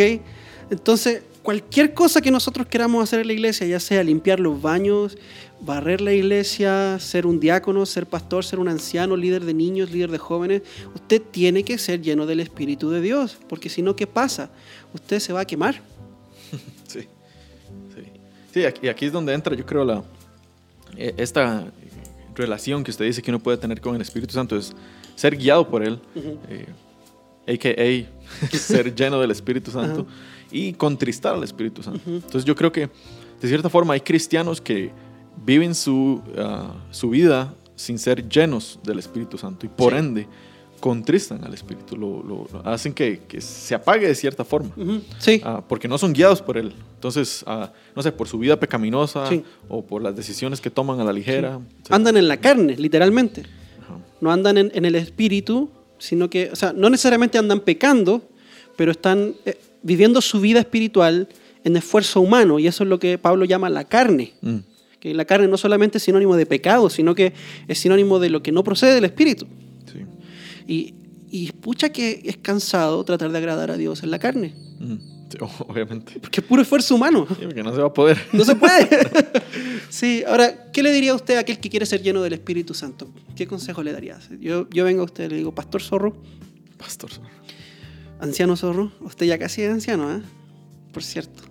Entonces, cualquier cosa que nosotros queramos hacer en la iglesia, ya sea limpiar los baños, barrer la iglesia, ser un diácono, ser pastor, ser un anciano, líder de niños, líder de jóvenes, usted tiene que ser lleno del Espíritu de Dios, porque si no, ¿qué pasa? Usted se va a quemar. Sí. Sí. Sí, aquí, y aquí es donde entra, yo creo, la, eh, esta relación que usted dice que uno puede tener con el Espíritu Santo es ser guiado por Él, eh, a.k.a. ser lleno del Espíritu Santo y contristar al Espíritu Santo. Entonces yo creo que, de cierta forma, hay cristianos que viven su, ah, su vida sin ser llenos del Espíritu Santo y por Sí. ende contristan al Espíritu, lo, lo- lo hacen que, que se apague de cierta forma. Ujú, Sí. Ah, porque no son guiados por él. Entonces, ah, no sé, por su vida pecaminosa Sí. o por las decisiones que toman a la ligera. Sí. Andan en la carne, literalmente. Ajá. No andan en, en el espíritu, sino que, o sea, no necesariamente andan pecando, pero están eh, viviendo su vida espiritual en esfuerzo humano, y eso es lo que Pablo llama la carne. Mm, Que la carne no solamente es sinónimo de pecado, sino que es sinónimo de lo que no procede del espíritu. sí. Y, y pucha que es cansado tratar de agradar a Dios en la carne, Mm, sí, obviamente. porque es puro esfuerzo humano. Sí, porque no se va a poder. No se puede. sí, ahora, ¿qué le diría a usted a aquel que quiere ser lleno del Espíritu Santo? ¿Qué consejo le daría? Yo, yo vengo a usted y le digo, Pastor Zorro, Pastor. Anciano Zorro, usted ya casi es anciano, ¿eh? Por cierto.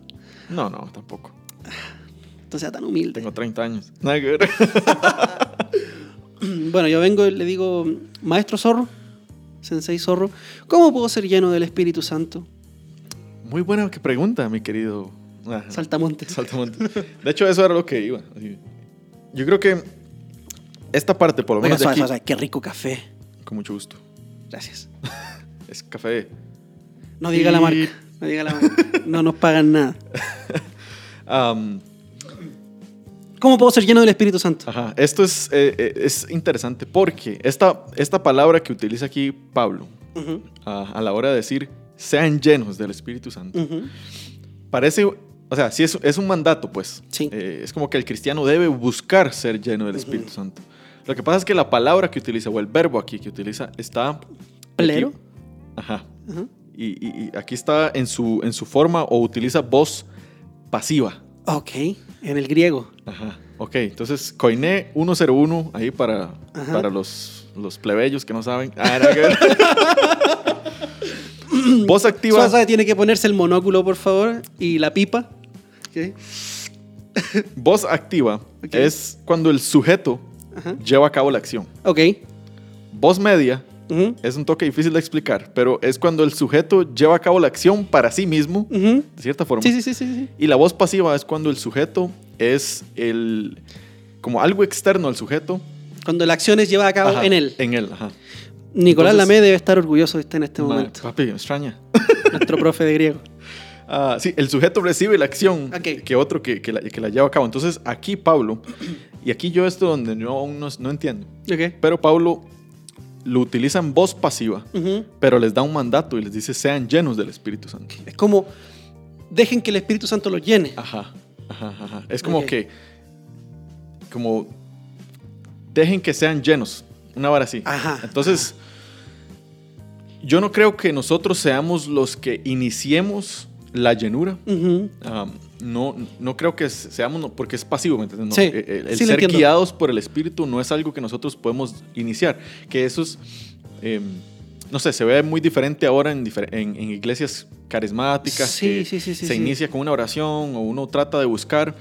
No, no, tampoco. Entonces sea tan humilde. Tengo 30 años. Nada que ver. Bueno, yo vengo y le digo, Maestro Zorro, Sensei Zorro, ¿cómo puedo ser lleno del Espíritu Santo? Muy buena que pregunta, mi querido. ah, Saltamontes. Saltamontes. De hecho, eso era lo que iba. Yo creo que esta parte, por lo Oiga, menos de aquí, suave, suave, qué rico café. con mucho gusto. Gracias. Es café. No diga la marca. No diga la marca. No nos pagan nada. Am, ¿Cómo puedo ser lleno del Espíritu Santo? Ajá, esto es, eh, eh, es interesante porque esta, esta palabra que utiliza aquí Pablo a, a la hora de decir sean llenos del Espíritu Santo, parece, o sea, sí es, es un mandato, pues. Sí. Eh, es como que el cristiano debe buscar ser lleno del Espíritu Santo. Lo que pasa es que la palabra que utiliza, o el verbo aquí que utiliza, está... ¿Plero? aquí- Ajá. Y, aquí está en su, en su forma o utiliza voz pasiva. Ok, en el griego. Ajá. Ok, entonces coiné 101 ahí para, Ajá. para los, los plebeyos que no saben. Ah, nada que. Voz activa. Tiene que ponerse el monóculo, por favor, y la pipa. Ok. Voz activa es cuando el sujeto Ajá. lleva a cabo la acción. Ok. Voz media Ujú, es un toque difícil de explicar, pero es cuando el sujeto lleva a cabo la acción para sí mismo, ujú. de cierta forma. Sí, sí, sí, sí. Y la voz pasiva es cuando el sujeto es el como algo externo al sujeto. Cuando la acción es llevada a cabo Ajá, en él. En él, ajá. Nicolás Entonces- Lamé debe estar orgulloso de usted en este Ma- momento. Papi, me extraña. Nuestro profe de griego. Ah, sí, el sujeto recibe la acción Ok. que otro que, que la, que la lleva a cabo. Entonces, aquí Pablo, y aquí yo esto donde yo aún no, no entiendo, Ok. pero Pablo lo utiliza en voz pasiva, pero les da un mandato y les dice, sean llenos del Espíritu Santo. Es como, dejen que el Espíritu Santo los llene. Ajá, ajá, ajá. Es como que, como, dejen que sean llenos, una vara así. Ajá, Entonces, yo no creo que nosotros seamos los que iniciemos la llenura. Um, no, no creo que seamos, porque es pasivo, ¿me entiendes? No, Sí, el el sí lo ser guiados por el Espíritu no es algo que nosotros podemos iniciar. Que eso es, eh, no sé, se ve muy diferente ahora en, difer- en- en iglesias carismáticas. Sí, que sí, sí, sí, Se inicia con una oración o uno trata de buscar.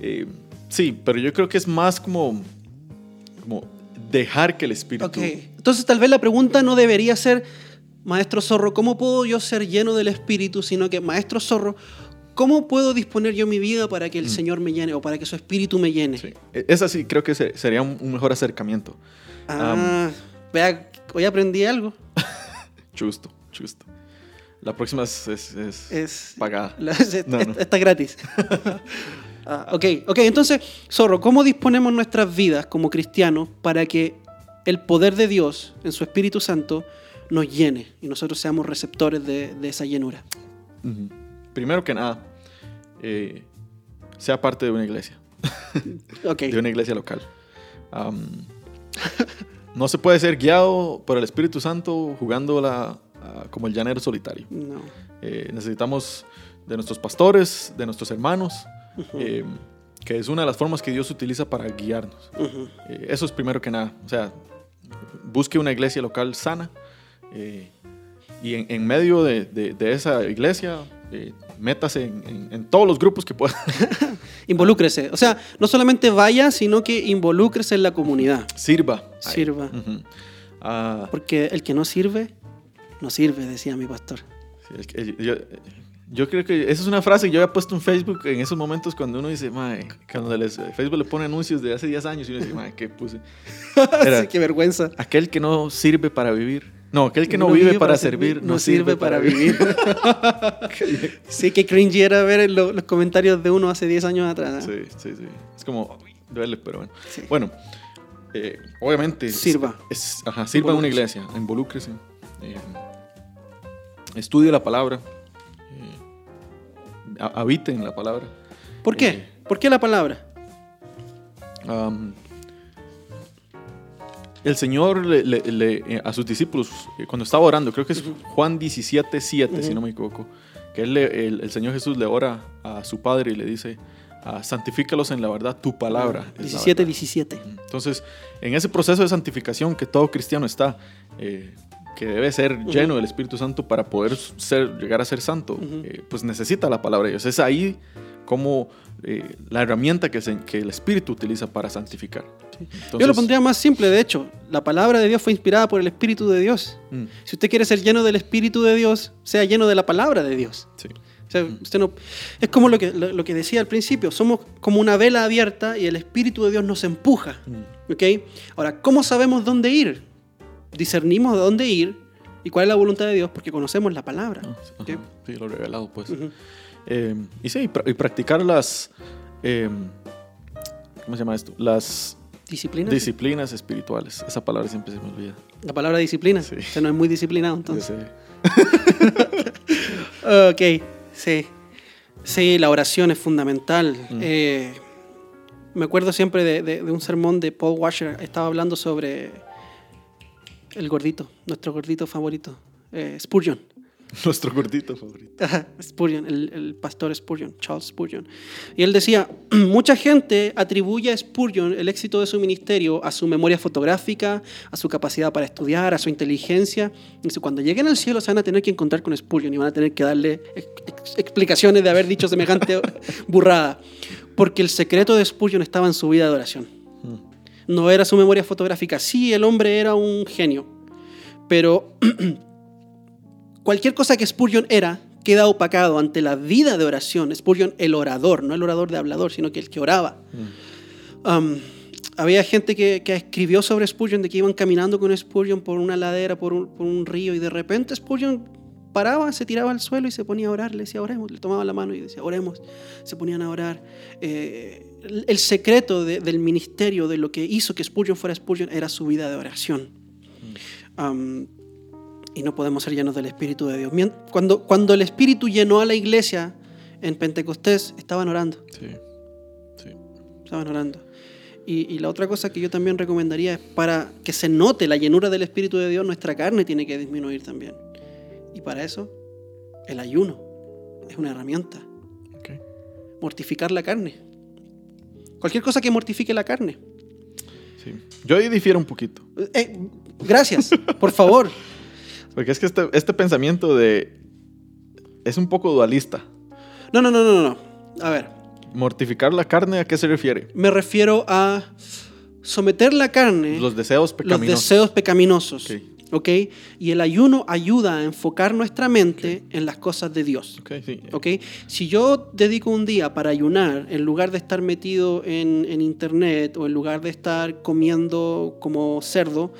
eh, sí, pero yo creo que es más como, como dejar que el Espíritu... Ok. Entonces tal vez la pregunta no debería ser, Maestro Zorro, ¿cómo puedo yo ser lleno del Espíritu? Sino que, Maestro Zorro, ¿cómo puedo disponer yo mi vida para que el Señor me llene o para que su Espíritu me llene? Mm. Sí, e- esa sí creo que se- sería un, mejor acercamiento. Ah, vea, hoy aprendí algo. Justo, justo. La próxima es, es- es Es, pagada. la- es- No, no. Está gratis. Ah, ok, ok, entonces, Zorro, ¿cómo disponemos nuestras vidas como cristianos para que el poder de Dios en su Espíritu Santo nos llene y nosotros seamos receptores de, de esa llenura? Ujú. Primero que nada, eh, sea parte de una iglesia, de una iglesia local. No se puede ser guiado por el Espíritu Santo jugándola ah, como el llanero solitario. No. Eh, necesitamos de nuestros pastores, de nuestros hermanos, eh, que es una de las formas que Dios utiliza para guiarnos. Eh, eso es primero que nada. O sea, busque una iglesia local sana y en, en medio de, de- de esa iglesia, métase en, en- en todos los grupos que pueda. Involúcrese. O sea, no solamente vaya, sino que involúcrese en la comunidad. Sirva. Sirva. Ah, Porque el que no sirve, no sirve, decía mi pastor. yo, yo creo que esa es una frase que yo había puesto en Facebook en esos momentos cuando uno dice, mae, cuando les- Facebook le pone anuncios de hace 10 años y uno dice, mae, ¿qué puse? Era- Sí, qué vergüenza. Aquel que no sirve para vivir. No, aquel que no, vive, para, servir, no sirve para vivir. Sí, qué cringy era ver lo- los comentarios de uno hace 10 años atrás. ¿eh? Sí, sí, sí. Es como, duele, pero bueno. Sí. Bueno, eh, obviamente. Sirva. Es, ajá, sirva en una iglesia, involúcrese. eh, estudie la palabra. eh, ha- habite en la palabra. ¿Por qué? ¿Por qué la palabra? Am, el Señor le- le- le- eh, a sus discípulos, eh, cuando estaba orando, creo que es Juan 17, 7, si no me equivoco, que él el, el Señor Jesús le ora a su Padre y le dice, ah, santifícalos en la verdad, tu palabra. es la 17, verdad". 17. Entonces, en ese proceso de santificación que todo cristiano está, eh, que debe ser lleno del Espíritu Santo para poder ser, llegar a ser santo, eh, pues necesita la palabra de Dios. Es ahí como eh, la herramienta que, se- que el Espíritu utiliza para santificar. Yo Entonces, lo pondría más simple, de hecho. La palabra de Dios fue inspirada por el Espíritu de Dios. mm, Si usted quiere ser lleno del Espíritu de Dios, sea lleno de la palabra de Dios. sí. O sea, usted no, es como lo que, lo, lo que decía al principio, somos como una vela abierta y el Espíritu de Dios nos empuja. Mm. Ahora, ¿cómo sabemos dónde ir? Discernimos de dónde ir y cuál es la voluntad de Dios porque conocemos la palabra. ah, sí, lo revelado, pues. Ujú. Eh, y sí, y pra- y practicar las. eh, ¿Cómo se llama esto? Las ¿Disciplina? disciplinas espirituales. Esa palabra siempre se me olvida. la palabra disciplina. Sí. Usted no es muy disciplinado entonces. Ok, sí. Sí, la oración es fundamental. Mm. Eh, me acuerdo siempre de, de- de un sermón de Paul Washer. Estaba hablando sobre el gordito, nuestro gordito favorito, eh, Spurgeon. Nuestro gordito favorito. Spurgeon, el, el pastor Spurgeon, Charles Spurgeon. Y él decía, mucha gente atribuye a Spurgeon el éxito de su ministerio a su memoria fotográfica, a su capacidad para estudiar, a su inteligencia. Dice, cuando lleguen al cielo se van a tener que encontrar con Spurgeon y van a tener que darle ex- ex- explicaciones de haber dicho semejante burrada. Porque el secreto de Spurgeon estaba en su vida de oración. Mm, No era su memoria fotográfica. Sí, el hombre era un genio. Pero cualquier cosa que Spurgeon era queda opacado ante la vida de oración. Spurgeon, el orador, no el orador de hablador, sino que el que oraba. mm. Um, había gente que, que escribió sobre Spurgeon de que iban caminando con Spurgeon por una ladera, por un, por un río, y de repente Spurgeon paraba, se tiraba al suelo y se ponía a orar, le decía, oremos, le tomaba la mano y decía, oremos, se ponían a orar. Eh, el- el secreto de- del ministerio, de lo que hizo que Spurgeon fuera Spurgeon, era su vida de oración. Um, y no podemos ser llenos del Espíritu de Dios. Cuando, cuando el Espíritu llenó a la iglesia en Pentecostés, estaban orando. Sí. Sí. Estaban orando. Y, y la otra cosa que yo también recomendaría es para que se note la llenura del Espíritu de Dios, nuestra carne tiene que disminuir también. Y para eso, el ayuno es una herramienta. Mortificar la carne. Cualquier cosa que mortifique la carne. Sí. Yo ahí difiero un poquito. Eh, gracias, por favor. Porque es que este, este pensamiento de. Es un poco dualista. No, no, no, no, no. A ver, Mortificar la carne, ¿a qué se refiere? me refiero a someter la carne, Los deseos los pecaminosos. deseos pecaminosos. Ok. ¿ok? Y el ayuno ayuda a enfocar nuestra mente en las cosas de Dios. Ok, sí. ¿ok? Si yo dedico un día para ayunar, en lugar de estar metido en, en internet o en lugar de estar comiendo como cerdo,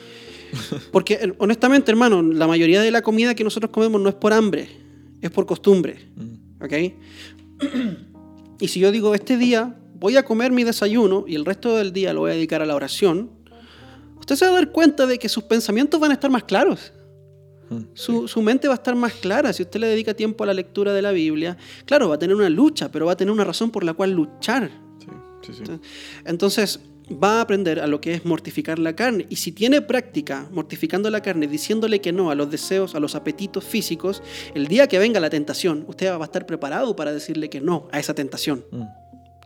porque eh, honestamente, hermano, la mayoría de la comida que nosotros comemos no es por hambre, es por costumbre. Mm, ¿ok? Y si yo digo, este día voy a comer mi desayuno y el resto del día lo voy a dedicar a la oración, usted se va a dar cuenta de que sus pensamientos van a estar más claros. mm, Su, su mente va a estar más clara. Si usted le dedica tiempo a la lectura de la Biblia, claro, va a tener una lucha, pero va a tener una razón por la cual luchar. Sí, sí, sí. Entonces, va a aprender a lo que es mortificar la carne. Y si tiene práctica mortificando la carne, diciéndole que no a los deseos, a los apetitos físicos, el día que venga la tentación, usted va a estar preparado para decirle que no a esa tentación, Mm,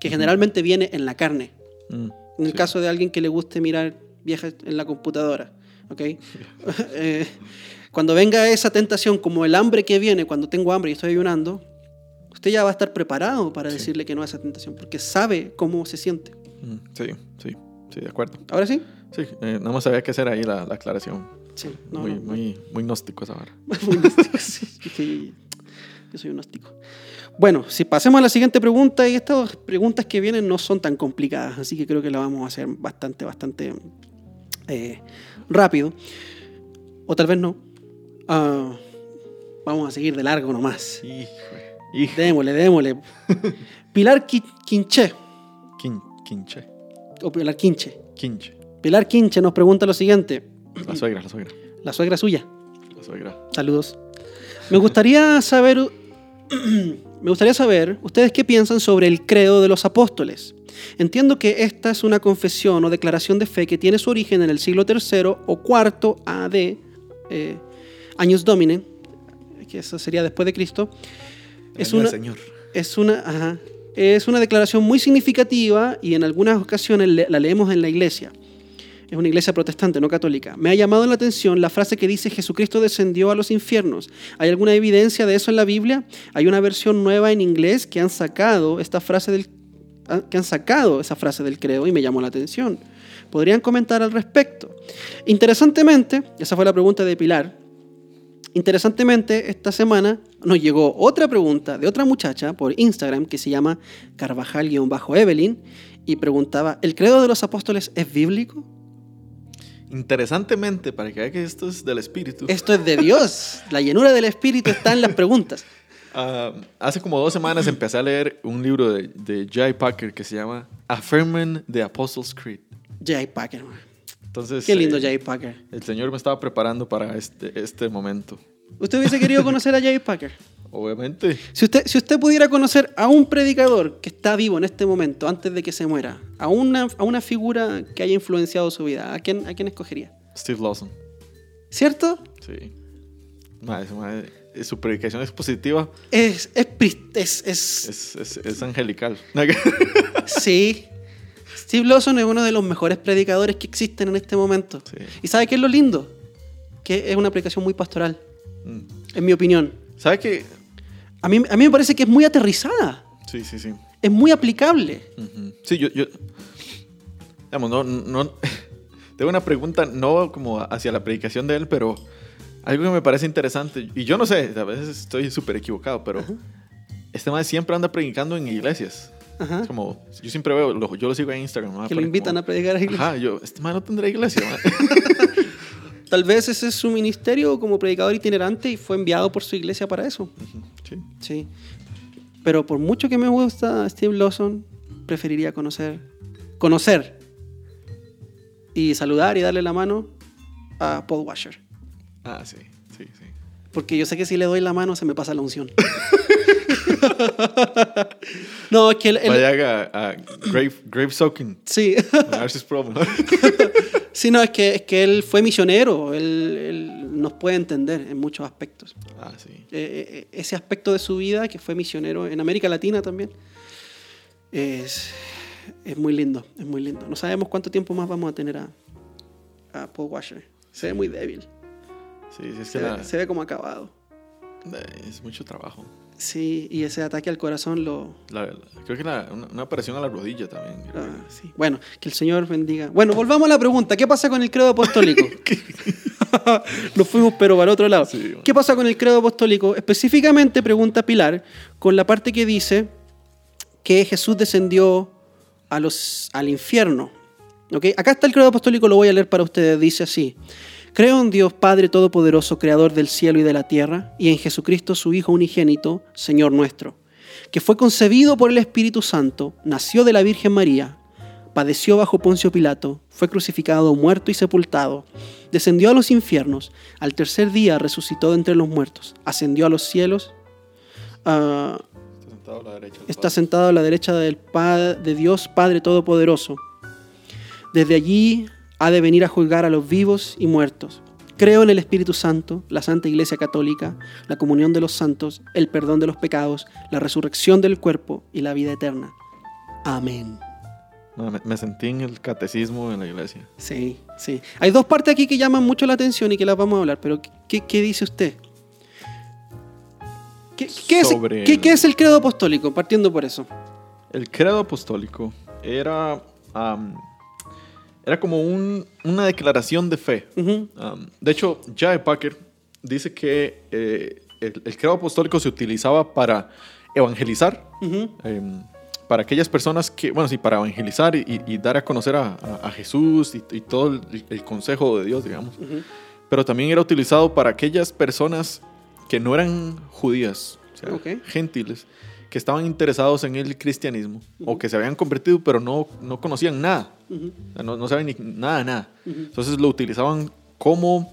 que generalmente viene en la carne. mm, En el sí. caso de alguien que le guste mirar viejas en la computadora, ¿ok? Eh, cuando venga esa tentación, como el hambre que viene cuando tengo hambre y estoy ayunando, usted ya va a estar preparado para Sí. decirle que no a esa tentación, porque sabe cómo se siente. Mm, Sí, sí, sí, de acuerdo. ¿Ahora sí? Sí, eh, nada más había que hacer ahí la, la aclaración. Sí. No, muy, no, no. muy, muy gnóstico esa vara. Muy gnóstico, sí. Yo soy un gnóstico. Bueno, si pasemos a la siguiente pregunta, y estas preguntas que vienen no son tan complicadas, así que creo que la vamos a hacer bastante, bastante eh, rápido. O tal vez no. Ah, vamos a seguir de largo nomás. Hijo, hijo. Démosle, démosle. Pilar Qui- Quinche, Quin- Quinche. o Pilar Quinche. Quinche. Pilar Quinche nos pregunta lo siguiente. La suegra, la suegra. La suegra suya. La suegra. Saludos. Me gustaría saber, me gustaría saber, ustedes qué piensan sobre el credo de los apóstoles. Entiendo que esta es una confesión o declaración de fe que tiene su origen en el siglo III o IV AD, eh, años domine, que eso sería después de Cristo. Es una, señor. es una, ajá. Es una declaración muy significativa y en algunas ocasiones la leemos en la iglesia. Es una iglesia protestante, no católica. Me ha llamado la atención la frase que dice Jesucristo descendió a los infiernos. ¿Hay alguna evidencia de eso en la Biblia? Hay una versión nueva en inglés que han sacado esta frase del ah, que han sacado esa frase del credo y me llamó la atención. ¿Podrían comentar al respecto? Interesantemente, esa fue la pregunta de Pilar. Interesantemente, esta semana nos llegó otra pregunta de otra muchacha por Instagram que se llama Carvajal-Evelyn y preguntaba, ¿el credo de los apóstoles es bíblico? Interesantemente, para que vea que esto es del espíritu, Esto es de Dios. La llenura del Espíritu está en las preguntas. ah, hace como dos semanas empecé a leer un libro de, de Jay Packer que se llama Affirming the Apostles' Creed. Jay Packer. man. Entonces, Qué lindo eh, Jay Packer. el Señor me estaba preparando para este, este momento. ¿Usted hubiese querido conocer a Jay Packer? Obviamente, Si usted, si usted pudiera conocer a un predicador que está vivo en este momento, antes de que se muera, a una, a una figura que haya influenciado su vida, ¿a quién, a quién escogería? Steve Lawson. ¿Cierto? Sí. Madre, madre, eh, su predicación expositiva Es, es, es- es, es, es angelical. sí. Steve Lawson es uno de los mejores predicadores que existen en este momento. Sí. ¿Y sabe qué es lo lindo? Que es una predicación muy pastoral, Mm. en mi opinión. ¿Sabe qué? A mí, a mí me parece que es muy aterrizada, Sí, sí, sí. es muy aplicable. Ujú. Sí, yo, yo. Digamos, no, no. Tengo una pregunta, no como hacia la predicación de él, pero algo que me parece interesante. Y yo no sé, a veces estoy súper equivocado, pero este man siempre anda predicando en iglesias. Ajá. Es como, yo siempre veo, lo- yo lo sigo en Instagram. ¿no? Que lo invitan a predicar a la iglesia. Ajá, yo, este man no tendrá iglesia. Tal vez ese es su ministerio como predicador itinerante y fue enviado por su iglesia para eso. Sí. Sí. Pero por mucho que me gusta Steve Lawson, preferiría conocer, conocer y saludar y darle la mano a Paul Washer. Ah, sí, sí, sí. Porque yo sé que si le doy la mano se me pasa la unción. no, es que él, él- Vaya a, a grave, grave soaking. sí. Problem. sí, no, es que, es que él fue misionero. Él, él nos puede entender en muchos aspectos. ah, sí. Eh, eh, ese aspecto de su vida, que fue misionero en América Latina también, es, es muy lindo, es muy lindo. No sabemos cuánto tiempo más vamos a tener a, a Paul Washer. Se ve muy débil, Sí, sí, es se, que ve, la- se ve como acabado. eh, es mucho trabajo. Sí, y ese ataque al corazón lo... La- la- creo que la- una, una operación a la rodilla también. ah, sí. Bueno, que el Señor bendiga. Bueno, volvamos a la pregunta. ¿Qué pasa con el credo apostólico? Nos fuimos pero para otro lado. Sí, bueno. ¿Qué pasa con el credo apostólico? Específicamente, pregunta Pilar, con la parte que dice que Jesús descendió a los, al infierno. ¿Ok? Acá está el credo apostólico, lo voy a leer para ustedes. Dice así. Creo en Dios Padre Todopoderoso, Creador del cielo y de la tierra, y en Jesucristo, su Hijo unigénito, Señor nuestro, que fue concebido por el Espíritu Santo, nació de la Virgen María, padeció bajo Poncio Pilato, fue crucificado, muerto y sepultado, descendió a los infiernos, al tercer día resucitó de entre los muertos, ascendió a los cielos, ah, Está sentado a la derecha. del está Padre. sentado a la derecha del Pa- de Dios Padre Todopoderoso. Desde allí ha de venir a juzgar a los vivos y muertos. Creo en el Espíritu Santo, la Santa Iglesia Católica, la comunión de los santos, el perdón de los pecados, la resurrección del cuerpo y la vida eterna. Amén. No, me, sentí en el catecismo en la iglesia. Sí, sí. Hay dos partes aquí que llaman mucho la atención y que las vamos a hablar, pero ¿qué, qué dice usted? ¿Qué, qué es, Sobre el- qué es el credo apostólico? Partiendo por eso. El credo apostólico era, era como un- una declaración de fe. Ujú. Um, de hecho, Jae Packer dice que eh, el, el credo apostólico se utilizaba para evangelizar, Ujú. em, para aquellas personas que, bueno, sí, para evangelizar y, y dar a conocer a, a- a Jesús y, y todo el, el consejo de Dios, digamos. Ujú. Pero también era utilizado para aquellas personas que no eran judías, o sea, Ok. gentiles, que estaban interesados en el cristianismo o que se habían convertido pero no, no conocían nada. Ujú. O sea, no, no saben ni nada nada. Entonces lo utilizaban como,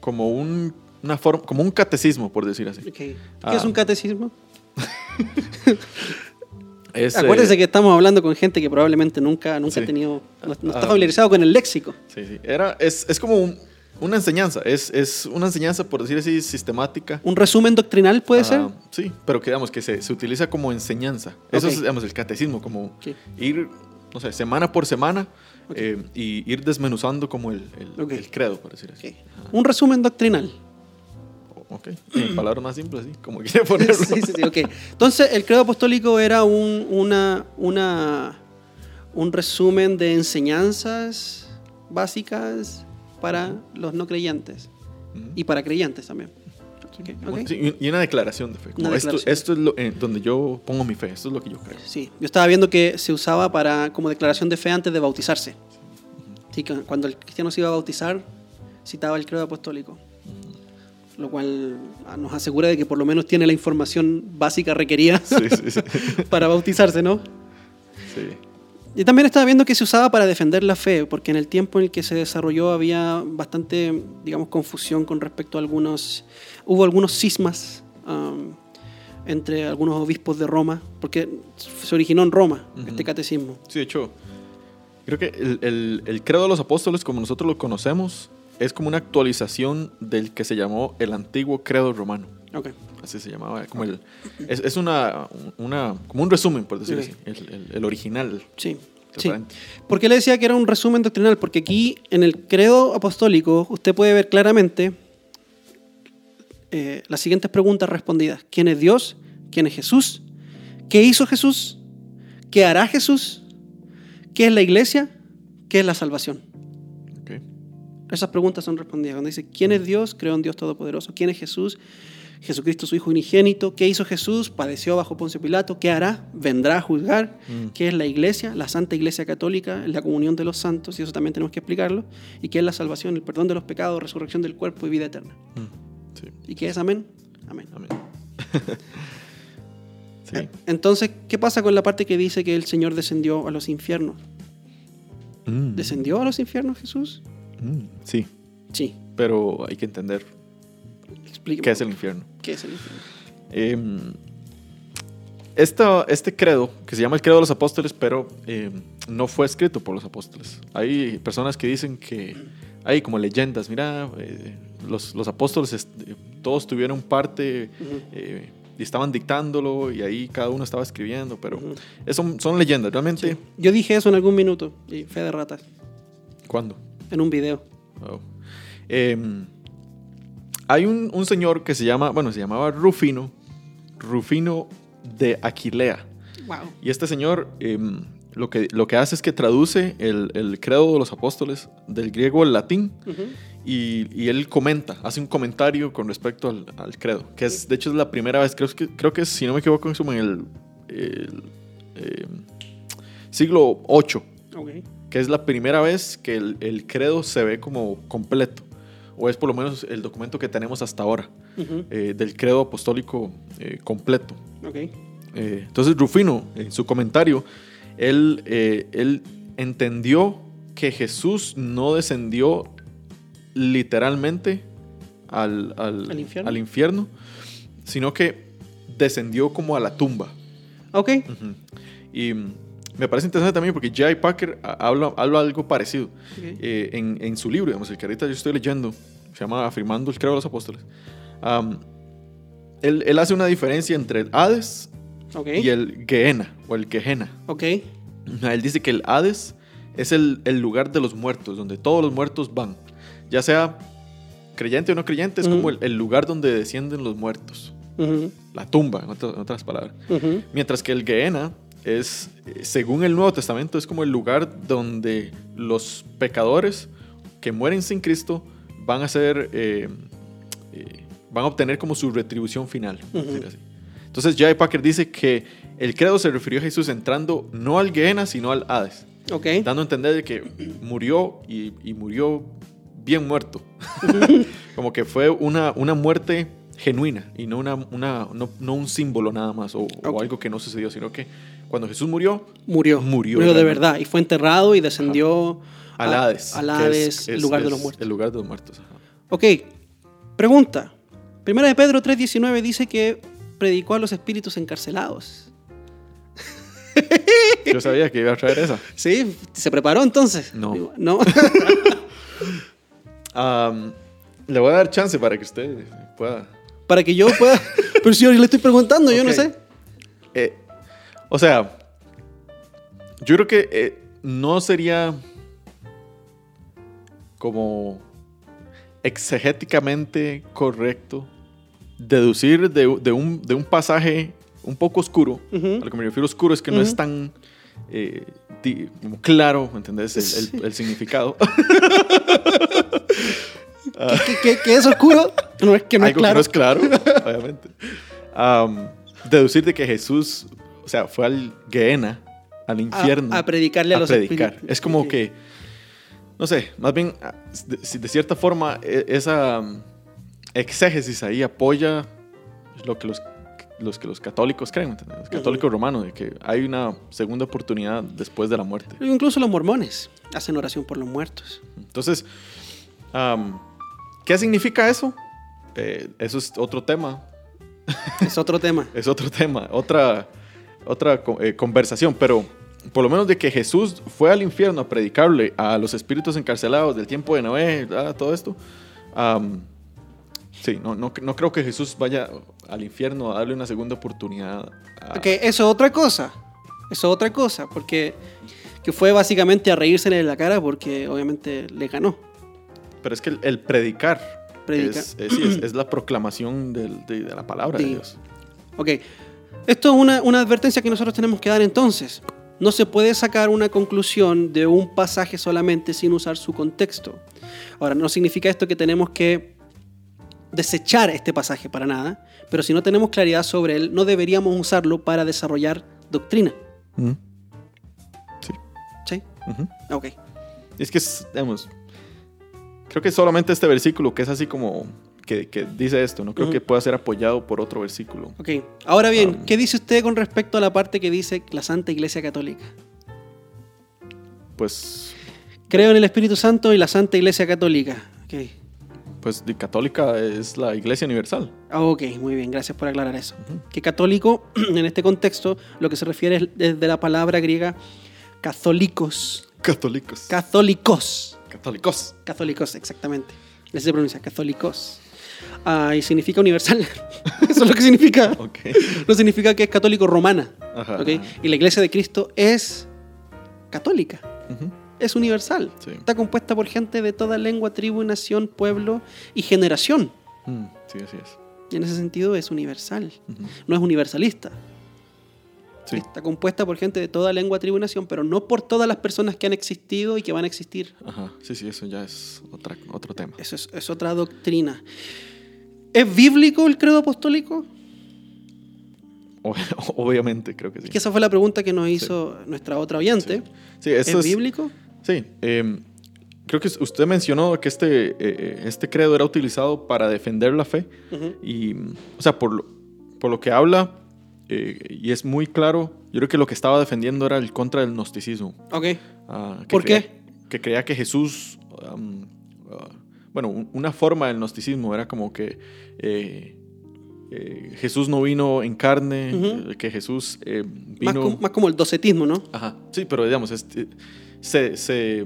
como, un, una forma, como un catecismo, por decir así. ¿Qué Ah. es un catecismo? Es, eh, Acuérdense que estamos hablando con gente que probablemente nunca, nunca Sí. ha tenido, no, no está Ah. familiarizado con el léxico. sí, sí. Era, es, es como un- una enseñanza, es, es una enseñanza, por decir así, sistemática. ¿Un resumen doctrinal puede Ah, ser? Sí, pero que, digamos, que se, se utiliza como enseñanza. Eso es, digamos, el catecismo, como ir, no sé, semana por semana eh, y ir desmenuzando como el, el- Ok. el credo, por decir así. Un resumen doctrinal. Ok, en palabras más simples, sí, como quiere ponerlo. sí, sí, sí, ok. Entonces, el credo apostólico era un, una, una, un resumen de enseñanzas básicas para los no creyentes Ujú. y para creyentes también. Ok, ok. Sí, y una declaración de fe. como esto, esto es lo, en donde yo pongo mi fe, esto es lo que yo creo. Sí, yo estaba viendo que se usaba para como declaración de fe antes de bautizarse. Sí, que cuando el cristiano se iba a bautizar, citaba el credo apostólico. Lo cual ah, nos asegura de que por lo menos tiene la información básica requerida Sí, sí, sí. para bautizarse, ¿no? Sí. Y también estaba viendo que se usaba para defender la fe, porque en el tiempo en el que se desarrolló había bastante, digamos, confusión con respecto a algunos, hubo algunos cismas um, entre algunos obispos de Roma, porque se originó en Roma este catecismo. Sí, de hecho, creo que el, el- el credo de los apóstoles, como nosotros lo conocemos, es como una actualización del que se llamó el antiguo credo romano. Así se llamaba. Como el, es, es una, una, como un resumen, por decirlo así. El, el- el original. Sí. Sí. ¿Por qué le decía que era un resumen doctrinal? Porque aquí en el credo apostólico usted puede ver claramente eh, las siguientes preguntas respondidas. ¿Quién es Dios? ¿Quién es Jesús? ¿Qué hizo Jesús? ¿Qué hará Jesús? ¿Qué es la iglesia? ¿Qué es la salvación? Esas preguntas son respondidas. Cuando dice, ¿quién es Dios? Creo en Dios Todopoderoso. ¿Quién es Jesús? Jesucristo su Hijo unigénito. ¿Qué hizo Jesús? Padeció bajo Poncio Pilato. ¿Qué hará? Vendrá a juzgar. ¿Qué es la iglesia? La Santa Iglesia Católica, la comunión de los santos, y eso también tenemos que explicarlo. ¿Y qué es la salvación? El perdón de los pecados, resurrección del cuerpo y vida eterna. Sí, ¿Y qué es amén? Amén. amén. sí. Entonces, ¿qué pasa con la parte que dice que el Señor descendió a los infiernos? Mm, ¿Descendió a los infiernos Jesús? mm, sí, Sí. pero hay que entender Qué es el infierno. ¿Qué es el infierno? Eh, esta- este credo, que se llama el credo de los apóstoles, pero eh, no fue escrito por los apóstoles. Hay personas que dicen que hay como leyendas, mira, eh, los, los apóstoles est- todos tuvieron parte eh, y estaban dictándolo y ahí cada uno estaba escribiendo, pero eso son leyendas, realmente. Yo dije eso en algún minuto, y fe de ratas, ¿Cuándo? en un video. Oh. Hay un, un señor que se llama, bueno, se llamaba Rufino, Rufino de Aquilea. Wow. Y este señor em, lo, que, lo que hace es que traduce el, el credo de los apóstoles del griego al latín y, y él comenta, hace un comentario con respecto al, al credo, que es, de hecho es la primera vez, creo que, creo que si no me equivoco, en el, el, em, siglo VIII, que es la primera vez que el, el credo se ve como completo, o es por lo menos el documento que tenemos hasta ahora, eh, del credo apostólico eh, completo. Ok. Eh, entonces Rufino, en su comentario, él, él entendió que Jesús no descendió literalmente al, al- ¿Al infierno? al infierno, sino que descendió como a la tumba. Ok. Y me parece interesante también porque J.I. Packer habla, habla algo parecido Ok. eh, en, en su libro, digamos, el que ahorita yo estoy leyendo, se llama Afirmando el Credo de los Apóstoles. Am, él, él hace una diferencia entre el Hades Ok. y el Gehenna o el Gehenna. Ok. Él dice que el Hades es el, el lugar de los muertos, donde todos los muertos van, ya sea creyente o no creyente, es Ujú. como el, el lugar donde descienden los muertos, Ujú. la tumba, en otras, en otras palabras. Ujú. Mientras que el Gehenna es, según el Nuevo Testamento, es como el lugar donde los pecadores que mueren sin Cristo van a ser, eh, eh, van a obtener como su retribución final. decir así. Entonces, J. Packer dice que el credo se refirió a Jesús entrando no al Gehenna, sino al Hades, Ok. dando a entender de que murió y, y murió bien muerto. como que fue una, una muerte genuina y no, una, una- no, no un símbolo nada más o, o algo que no sucedió, sino que cuando Jesús murió, Murió. Murió de verdad. Y fue enterrado y descendió al a- Hades. Al Hades, es- el es- lugar de los muertos. El lugar de los muertos. ajá. Ok. Pregunta. Primera de Pedro 3.19 dice que predicó a los espíritus encarcelados. Yo sabía que iba a traer esa. ¿Sí? ¿Se preparó entonces? No. No. Le voy a dar chance para que usted pueda. Para que yo pueda... Pero si yo le estoy preguntando, yo no sé. Eh, o sea, yo creo que eh, no sería como exegéticamente correcto deducir de, de un, de un pasaje un poco oscuro. A lo que me refiero oscuro es que no es tan eh, di- como claro, ¿me entendés? El, el- Sí. el significado. ¿Qué, qué- qué es oscuro? No es que no es claro. que no es claro, obviamente. Am, deducir de que Jesús, sea, fue al Gehenna, al infierno. a, a predicarle a, los predicar. Es como que, no sé, más bien, de, cierta forma, e- esa um, exégesis ahí apoya lo que los, los que los católicos creen, ¿entendés? los católicos romanos, de que hay una segunda oportunidad después de la muerte. Incluso los mormones hacen oración por los muertos. Entonces, ¿qué significa eso? Eh, eso es otro tema, Es otro tema. es otro tema, otra, otra eh, conversación, pero por lo menos de que Jesús fue al infierno a predicarle a los espíritus encarcelados del tiempo de Noé, ah, todo esto. am, sí, no, no, no creo que Jesús vaya al infierno a darle una segunda oportunidad. a- Que eso es otra cosa. Eso es otra cosa. Porque que fue básicamente a reírsele de la cara porque obviamente le ganó. Pero es que el, el predicar Predicar. Es, es- sí, es- es la proclamación del- de, de la palabra de Sí. Dios. Ok. Esto es una, una advertencia que nosotros tenemos que dar entonces. No se puede sacar una conclusión de un pasaje solamente sin usar su contexto. Ahora, no significa esto que tenemos que desechar este pasaje para nada, pero si no tenemos claridad sobre él, no deberíamos usarlo para desarrollar doctrina. Mm. Sí. ¿Sí? Ujú. Ok. Es que, es, digamos, creo que solamente este versículo que es así como que, que dice esto, no creo que pueda ser apoyado por otro versículo. Ok. Ahora bien, Um, ¿qué dice usted con respecto a la parte que dice la Santa Iglesia Católica? Pues, Creo en el Espíritu Santo y la Santa Iglesia Católica. Ok. pues de católica es la iglesia universal. Ah, Ok, muy bien, gracias por aclarar eso. Que católico, en este contexto, lo que se refiere es desde la palabra griega católicos. Católicos. Católicos. Católicos. Católicos, exactamente. Así se pronuncia, católicos. Ah, y significa universal. Eso es lo que significa. Ok. No significa que es católico romana. Ajá. ¿ok? Y la iglesia de Cristo es católica, Ujú. es universal. Sí. Está compuesta por gente de toda lengua, tribu, nación, pueblo y generación. Mm, sí, así es. Y en ese sentido es universal. Ujú. No es universalista. Sí. Está compuesta por gente de toda lengua, tribu y nación, pero no por todas las personas que han existido y que van a existir. Ajá. Sí, sí, eso ya es otra, otro tema. Eso es, es otra doctrina. ¿Es bíblico el credo apostólico? Ob- Obviamente, creo que sí. Que esa fue la pregunta que nos hizo nuestra otra oyente. Sí, ¿Es, es, bíblico? Sí, em, creo que usted mencionó que este, eh, este credo era utilizado para defender la fe. Y, o sea, por lo, por lo que habla, eh, y es muy claro, yo creo que lo que estaba defendiendo era el contra del gnosticismo. Ok. ah, que ¿Por creía- qué? Que creía que Jesús, ah, bueno, un- una forma del gnosticismo era como que eh, eh, Jesús no vino en carne, que Jesús eh, Más, vino... más como el docetismo, ¿no? Ajá, sí, pero digamos, este, se, se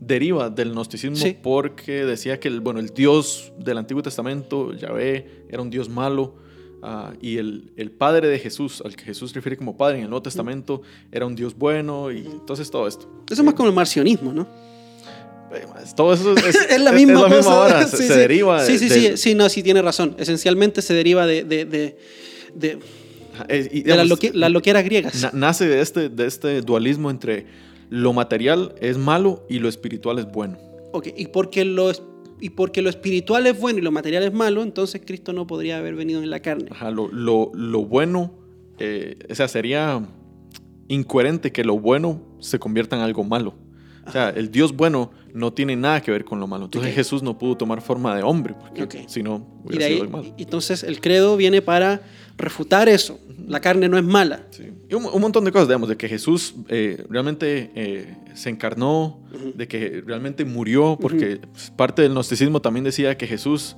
deriva del gnosticismo Sí. porque decía que el, bueno, el Dios del Antiguo Testamento, Yahvé, era un Dios malo. ah, y el, el padre de Jesús, al que Jesús refiere como padre en el Nuevo Testamento, era un Dios bueno y entonces todo esto. Eso es más como el marcionismo, ¿no? Todo eso es, Es la misma es cosa. hora, se, Sí, se sí. deriva Sí, de- sí, del- sí, sí, no, sí, tiene razón. Esencialmente se deriva de, de, de, de- eh, y, de las, digamos, loque- las loqueras griegas. na- nace de este, de este dualismo entre lo material es malo y lo espiritual es bueno. Ok, y porque, lo, es- y porque lo espiritual es bueno y lo material es malo, entonces Cristo no podría haber venido en la carne. Ajá, lo, lo- lo bueno, eh, o sea, sería incoherente que lo bueno se convierta en algo malo. O sea, el Dios bueno no tiene nada que ver con lo malo. Entonces. Jesús no pudo tomar forma de hombre, porque si no hubiera sido malo. entonces el credo viene para refutar eso. La carne no es mala. Sí. Y un, un montón de cosas, digamos, de que Jesús eh, realmente eh, se encarnó, de que realmente murió, porque pues, parte del gnosticismo también decía que Jesús,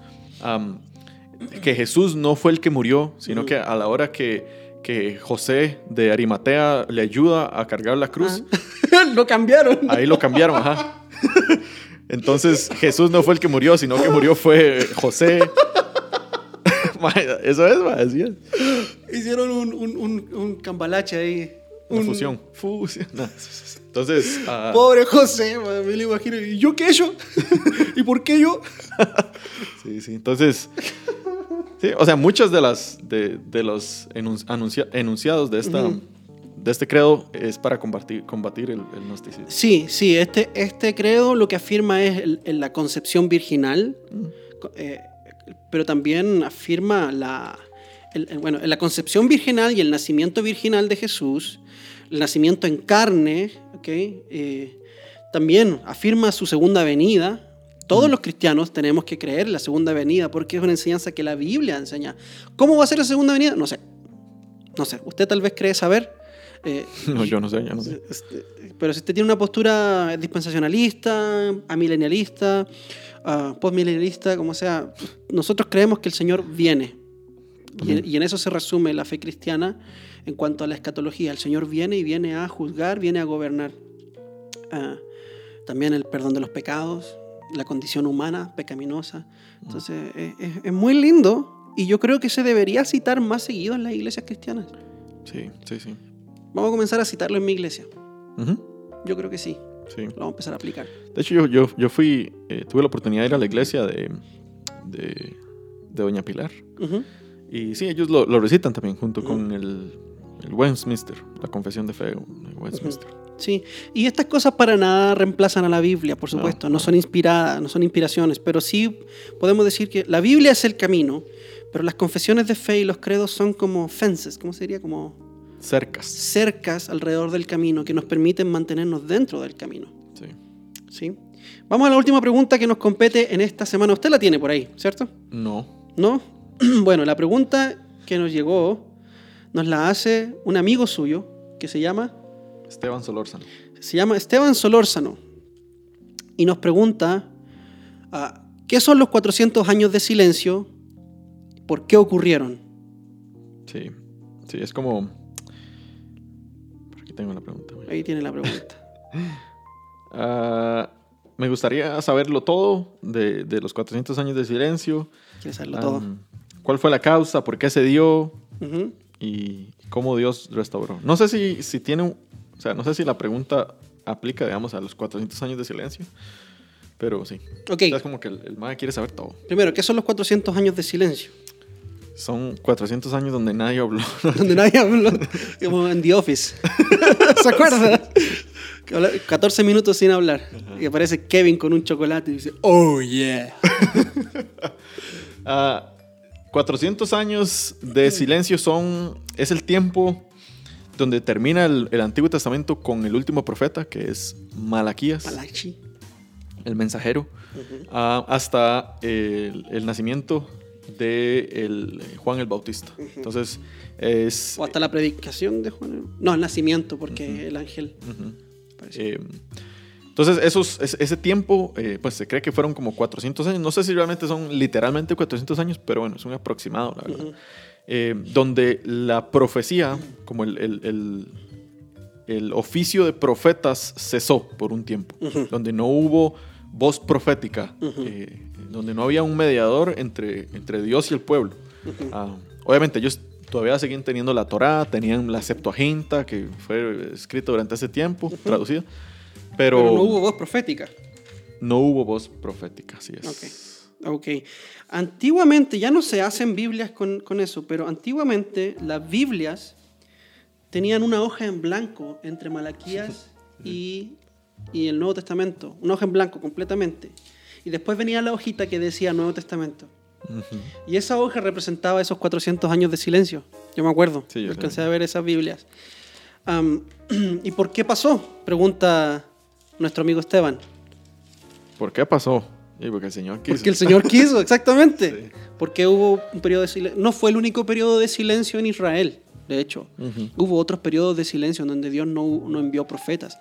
que Jesús no fue el que murió, sino que a la hora que, que José de Arimatea le ayuda a cargar la cruz, Ah. lo cambiaron. ahí lo cambiaron, ajá. Entonces Jesús no fue el que murió, sino que murió fue José. Ma, Eso es, ma, así es. Hicieron un, un, un, un cambalache ahí. Una Un- fusión. Fusión. No. Entonces, ah, Pobre José, man, me lo imagino. ¿Y yo qué hecho? ¿Y por qué yo? Sí, sí. Entonces, sí, o sea, muchas de las de, de los enunciados de esta Ujú. de este credo es para combatir, combatir el, el gnosticismo. Sí, sí, este, este credo lo que afirma es el- el- la concepción virginal, eh, pero también afirma la, bueno, la concepción virginal y el nacimiento virginal de Jesús, el nacimiento en carne, ¿ok? Eh, también afirma su segunda venida. Todos los cristianos tenemos que creer en la segunda venida porque es una enseñanza que la Biblia enseña. ¿Cómo va a ser la segunda venida? No sé. No sé. Usted tal vez cree saber. Eh, No, yo no sé, yo no sé. este, Pero si usted tiene una postura dispensacionalista, amilenialista, ah, postmilenialista, como sea, nosotros creemos que el Señor viene. Y, en- y en eso se resume la fe cristiana en cuanto a la escatología. El Señor viene y viene a juzgar, viene a gobernar. Ah, también el perdón de los pecados, la condición humana pecaminosa. Entonces, es, es- es muy lindo y yo creo que se debería citar más seguido en las iglesias cristianas. Sí, sí, sí. Vamos a comenzar a citarlo en mi iglesia. Yo creo que sí. sí. Lo vamos a empezar a aplicar. De hecho, yo, yo, yo fui, eh, tuve la oportunidad de ir a la iglesia de, de, de Doña Pilar. Y sí, ellos lo, lo recitan también junto con el, el Westminster, la confesión de fe de Westminster. Sí, y estas cosas para nada reemplazan a la Biblia, por supuesto, no, son inspiradas, no son inspiraciones, pero sí podemos decir que la Biblia es el camino, pero las confesiones de fe y los credos son como fences, ¿cómo sería? Como Cercas. cercas alrededor del camino que nos permiten mantenernos dentro del camino. Sí. ¿sí? Vamos a la última pregunta que nos compete en esta semana. Usted la tiene por ahí, ¿cierto? No. ¿No? bueno, la pregunta que nos llegó nos la hace un amigo suyo que se llama Esteban Solórzano. se llama Esteban Solórzano y nos pregunta ah, ¿qué son los 400 años de silencio? ¿Por qué ocurrieron? Sí. Sí, es como. Por aquí tengo la pregunta. Ahí tiene la pregunta. Ah, me gustaría saberlo todo de, de los 400 años de silencio. ¿Quieres saberlo todo? ¿Cuál fue la causa? ¿Por qué se dio? Y cómo Dios restauró. No sé si, si tiene O sea, no sé si la pregunta aplica, digamos, a los 400 años de silencio. Pero sí. Ok, O sea, es como que el, el MAE quiere saber todo. primero, ¿qué son los 400 años de silencio? Son 400 años donde nadie habló. Donde nadie habló, como en The Office. ¿Se acuerda? Que habla- 14 minutos sin hablar. Y aparece Kevin con un chocolate y dice, oh yeah. Ah, 400 años de silencio son, es el tiempo donde termina el, el Antiguo Testamento con el último profeta, que es Malaquías, Malachi. el mensajero, ah, hasta el, el nacimiento de el- Juan el Bautista. Entonces, es... O hasta la predicación de Juan. No, el nacimiento, porque el ángel. Eh, entonces, esos, es- ese tiempo, eh, pues se cree que fueron como 400 años. No sé si realmente son literalmente 400 años, pero bueno, es un aproximado, la verdad. Eh, donde la profecía, como el, el- el- el oficio de profetas cesó por un tiempo, Ujú. donde no hubo voz profética, Ujú. eh, donde no había un mediador entre, entre Dios y el pueblo. Ah, obviamente ellos todavía seguían teniendo la Torá, tenían la Septuaginta, que fue escrita durante ese tiempo, traducida, pero, Pero no hubo voz profética. no hubo voz profética, así es. Ok. Antiguamente, ya no se hacen Biblias con, con eso, pero antiguamente las Biblias tenían una hoja en blanco entre Malaquías y, y el Nuevo Testamento. Una hoja en blanco completamente. Y después venía la hojita que decía Nuevo Testamento. Y esa hoja representaba esos 400 años de silencio. Yo me acuerdo. Sí, yo alcancé a ver esas Biblias. ¿Y por qué pasó? Pregunta nuestro amigo Esteban. ¿Por qué pasó? Y porque el Señor quiso. Porque el Señor quiso, exactamente. Sí. Porque hubo un periodo de silencio. No fue el único periodo de silencio en Israel, de hecho. Ujú. Hubo otros periodos de silencio en donde Dios no, no envió profetas.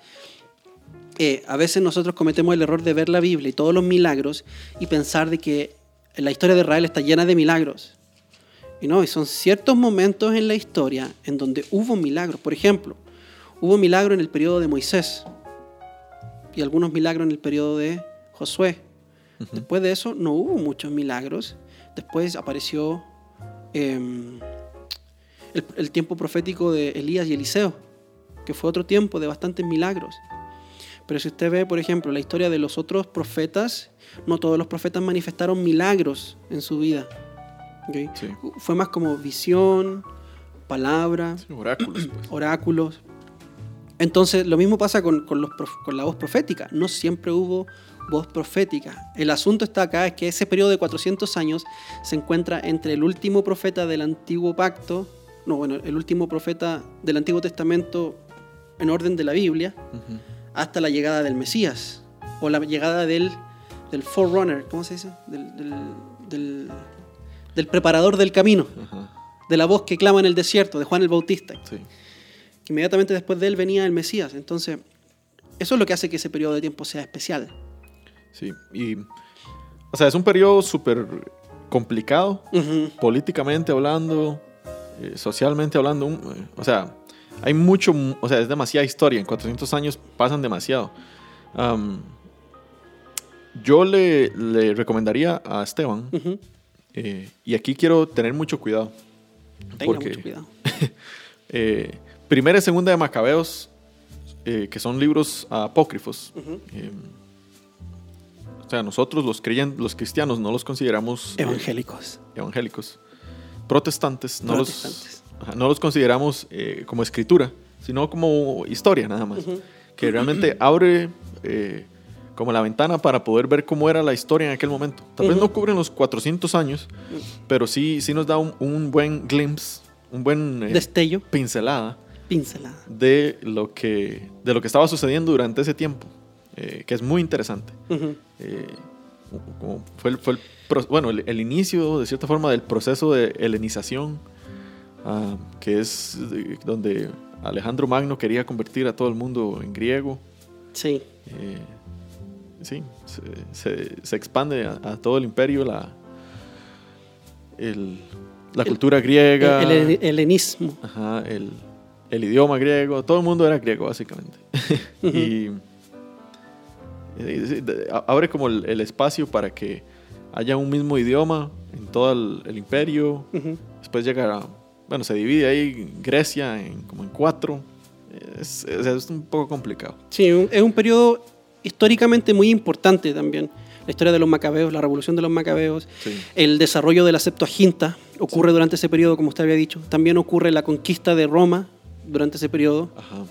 Eh, a veces nosotros cometemos el error de ver la Biblia y todos los milagros y pensar de que la historia de Israel está llena de milagros. Y no, y son ciertos momentos en la historia en donde hubo milagros. Por ejemplo, hubo milagro en el periodo de Moisés y algunos milagros en el periodo de Josué. Después de eso no hubo muchos milagros. Después apareció em, el, el tiempo profético de Elías y Eliseo, que fue otro tiempo de bastantes milagros. Pero si usted ve, por ejemplo, la historia de los otros profetas, no todos los profetas manifestaron milagros en su vida. Fue más como visión, palabra, Sí, oráculos, pues. oráculos. Entonces, lo mismo pasa con, con los prof- con la voz profética. No siempre hubo voz profética. El asunto está acá, es que ese periodo de 400 años se encuentra entre el último profeta del antiguo pacto, no, bueno, el último profeta del Antiguo Testamento en orden de la Biblia, hasta la llegada del Mesías, o la llegada del, del forerunner, ¿cómo se dice? Del, del, del- del preparador del camino, de la voz que clama en el desierto, de Juan el Bautista Sí. que inmediatamente después de él venía el Mesías. Entonces, eso es lo que hace que ese periodo de tiempo sea especial. Sí. Y. O sea, es un periodo súper complicado, políticamente hablando, eh, socialmente hablando. eh, o sea, hay mucho. O sea, es demasiada historia. En 400 años pasan demasiado. Yo le, le recomendaría a Esteban, eh, y aquí quiero tener mucho cuidado. Tenga porque, mucho cuidado. eh, primera y segunda de Macabeos, eh, que son libros apócrifos. O sea, nosotros los, creyen, los cristianos no los consideramos eh, Evangélicos. evangélicos. Protestantes, no, Protestantes. Los, ajá, no los consideramos eh, como escritura, sino como historia nada más. Que realmente abre eh, como la ventana para poder ver cómo era la historia en aquel momento. Tal vez no cubren los 400 años, pero sí, sí nos da un, un buen glimpse, un buen Destello, pincelada pincelada. de lo, que, de lo que estaba sucediendo durante ese tiempo, eh, que es muy interesante. Ujú. Eh, como fue el, fue el pro- bueno, el, el inicio, de cierta forma, del proceso de helenización, ah, que es donde Alejandro Magno quería convertir a todo el mundo en griego. Sí. Eh, sí, se, se- se expande a, a todo el imperio la, el- la cultura griega, El, el helenismo. ajá, el, idioma griego, todo el mundo era griego básicamente. Y, abre como el, el espacio para que haya un mismo idioma en todo el, el imperio. Ujú. Después llega, bueno, se divide ahí Grecia en, como en cuatro. Es, es- es un poco complicado. Sí, un- es un periodo históricamente muy importante también. La historia de los macabeos, la revolución de los macabeos, Sí. el desarrollo de la Septuaginta ocurre durante ese periodo, como usted había dicho. También ocurre la conquista de Roma durante ese periodo. Ajá.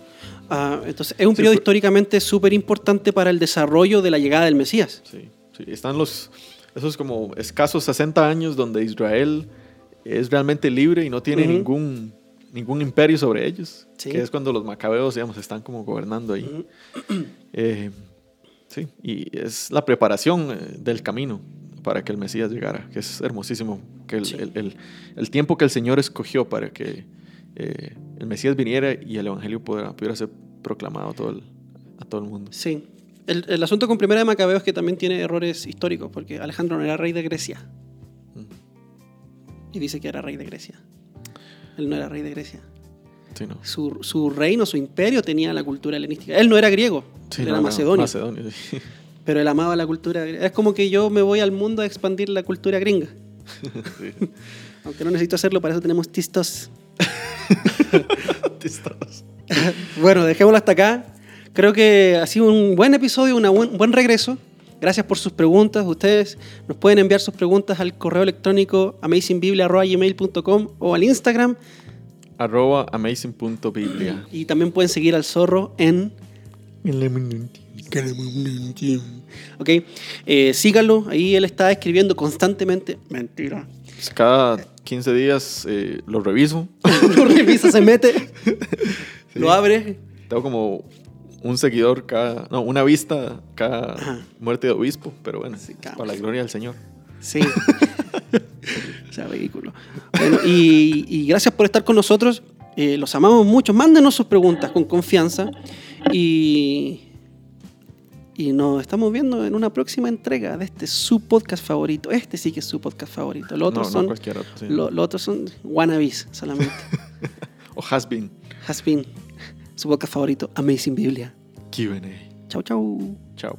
Ah, entonces, es un Sí, periodo fue- históricamente súper importante para el desarrollo de la llegada del Mesías. Sí, sí, están los esos como escasos 60 años donde Israel es realmente libre y no tiene Ujú. ningún ningún imperio sobre ellos, Sí. que es cuando los macabeos, digamos, están como gobernando ahí. Eh, sí, y es la preparación eh, del camino para que el Mesías llegara, que es hermosísimo, que el, Sí. el- el- el tiempo que el Señor escogió para que eh, el Mesías viniera y el Evangelio pudiera, pudiera ser proclamado a todo el, a todo el mundo. Sí. El, el asunto con Primera de Macabeos es que también tiene errores históricos, porque Alejandro no era rey de Grecia. Mm. Y dice que era rey de Grecia. Él no era rey de Grecia. Sí, no. Su, su reino, su imperio tenía la cultura helenística. Él no era griego, Sí, él no, era macedonio. macedonio, sí. Pero él amaba la cultura. Es como que yo me voy al mundo a expandir la cultura gringa. Aunque no necesito hacerlo, para eso tenemos tistos. Bueno, dejémoslo hasta acá. Creo que ha sido un buen episodio, una buen, un buen regreso. Gracias por sus preguntas. Ustedes nos pueden enviar sus preguntas al correo electrónico amazingbiblia.gmail.com o al Instagram. Arroba amazing.biblia. Y también pueden seguir al zorro en... Ok, eh, síganlo. Ahí él está escribiendo constantemente. Mentira. Pues Cada 15 días eh, lo reviso. Lo revisa, se mete, lo abre. Tengo como un seguidor cada. No, una vista cada Ajá. muerte de obispo. Pero bueno, Sí, para la gloria del Señor. Sí. o sea, ridículo. Bueno, y, y gracias por estar con nosotros. Eh, los amamos mucho. Mándenos sus preguntas con confianza. Y, y nos estamos viendo en una próxima entrega de este su podcast favorito. Este sí que es su podcast favorito. Los otros no, son. no sí. lo- otros son wannabes solamente. O has been. Has been su podcast favorito, Amazing Biblia. QA. Chau, chau. Previa.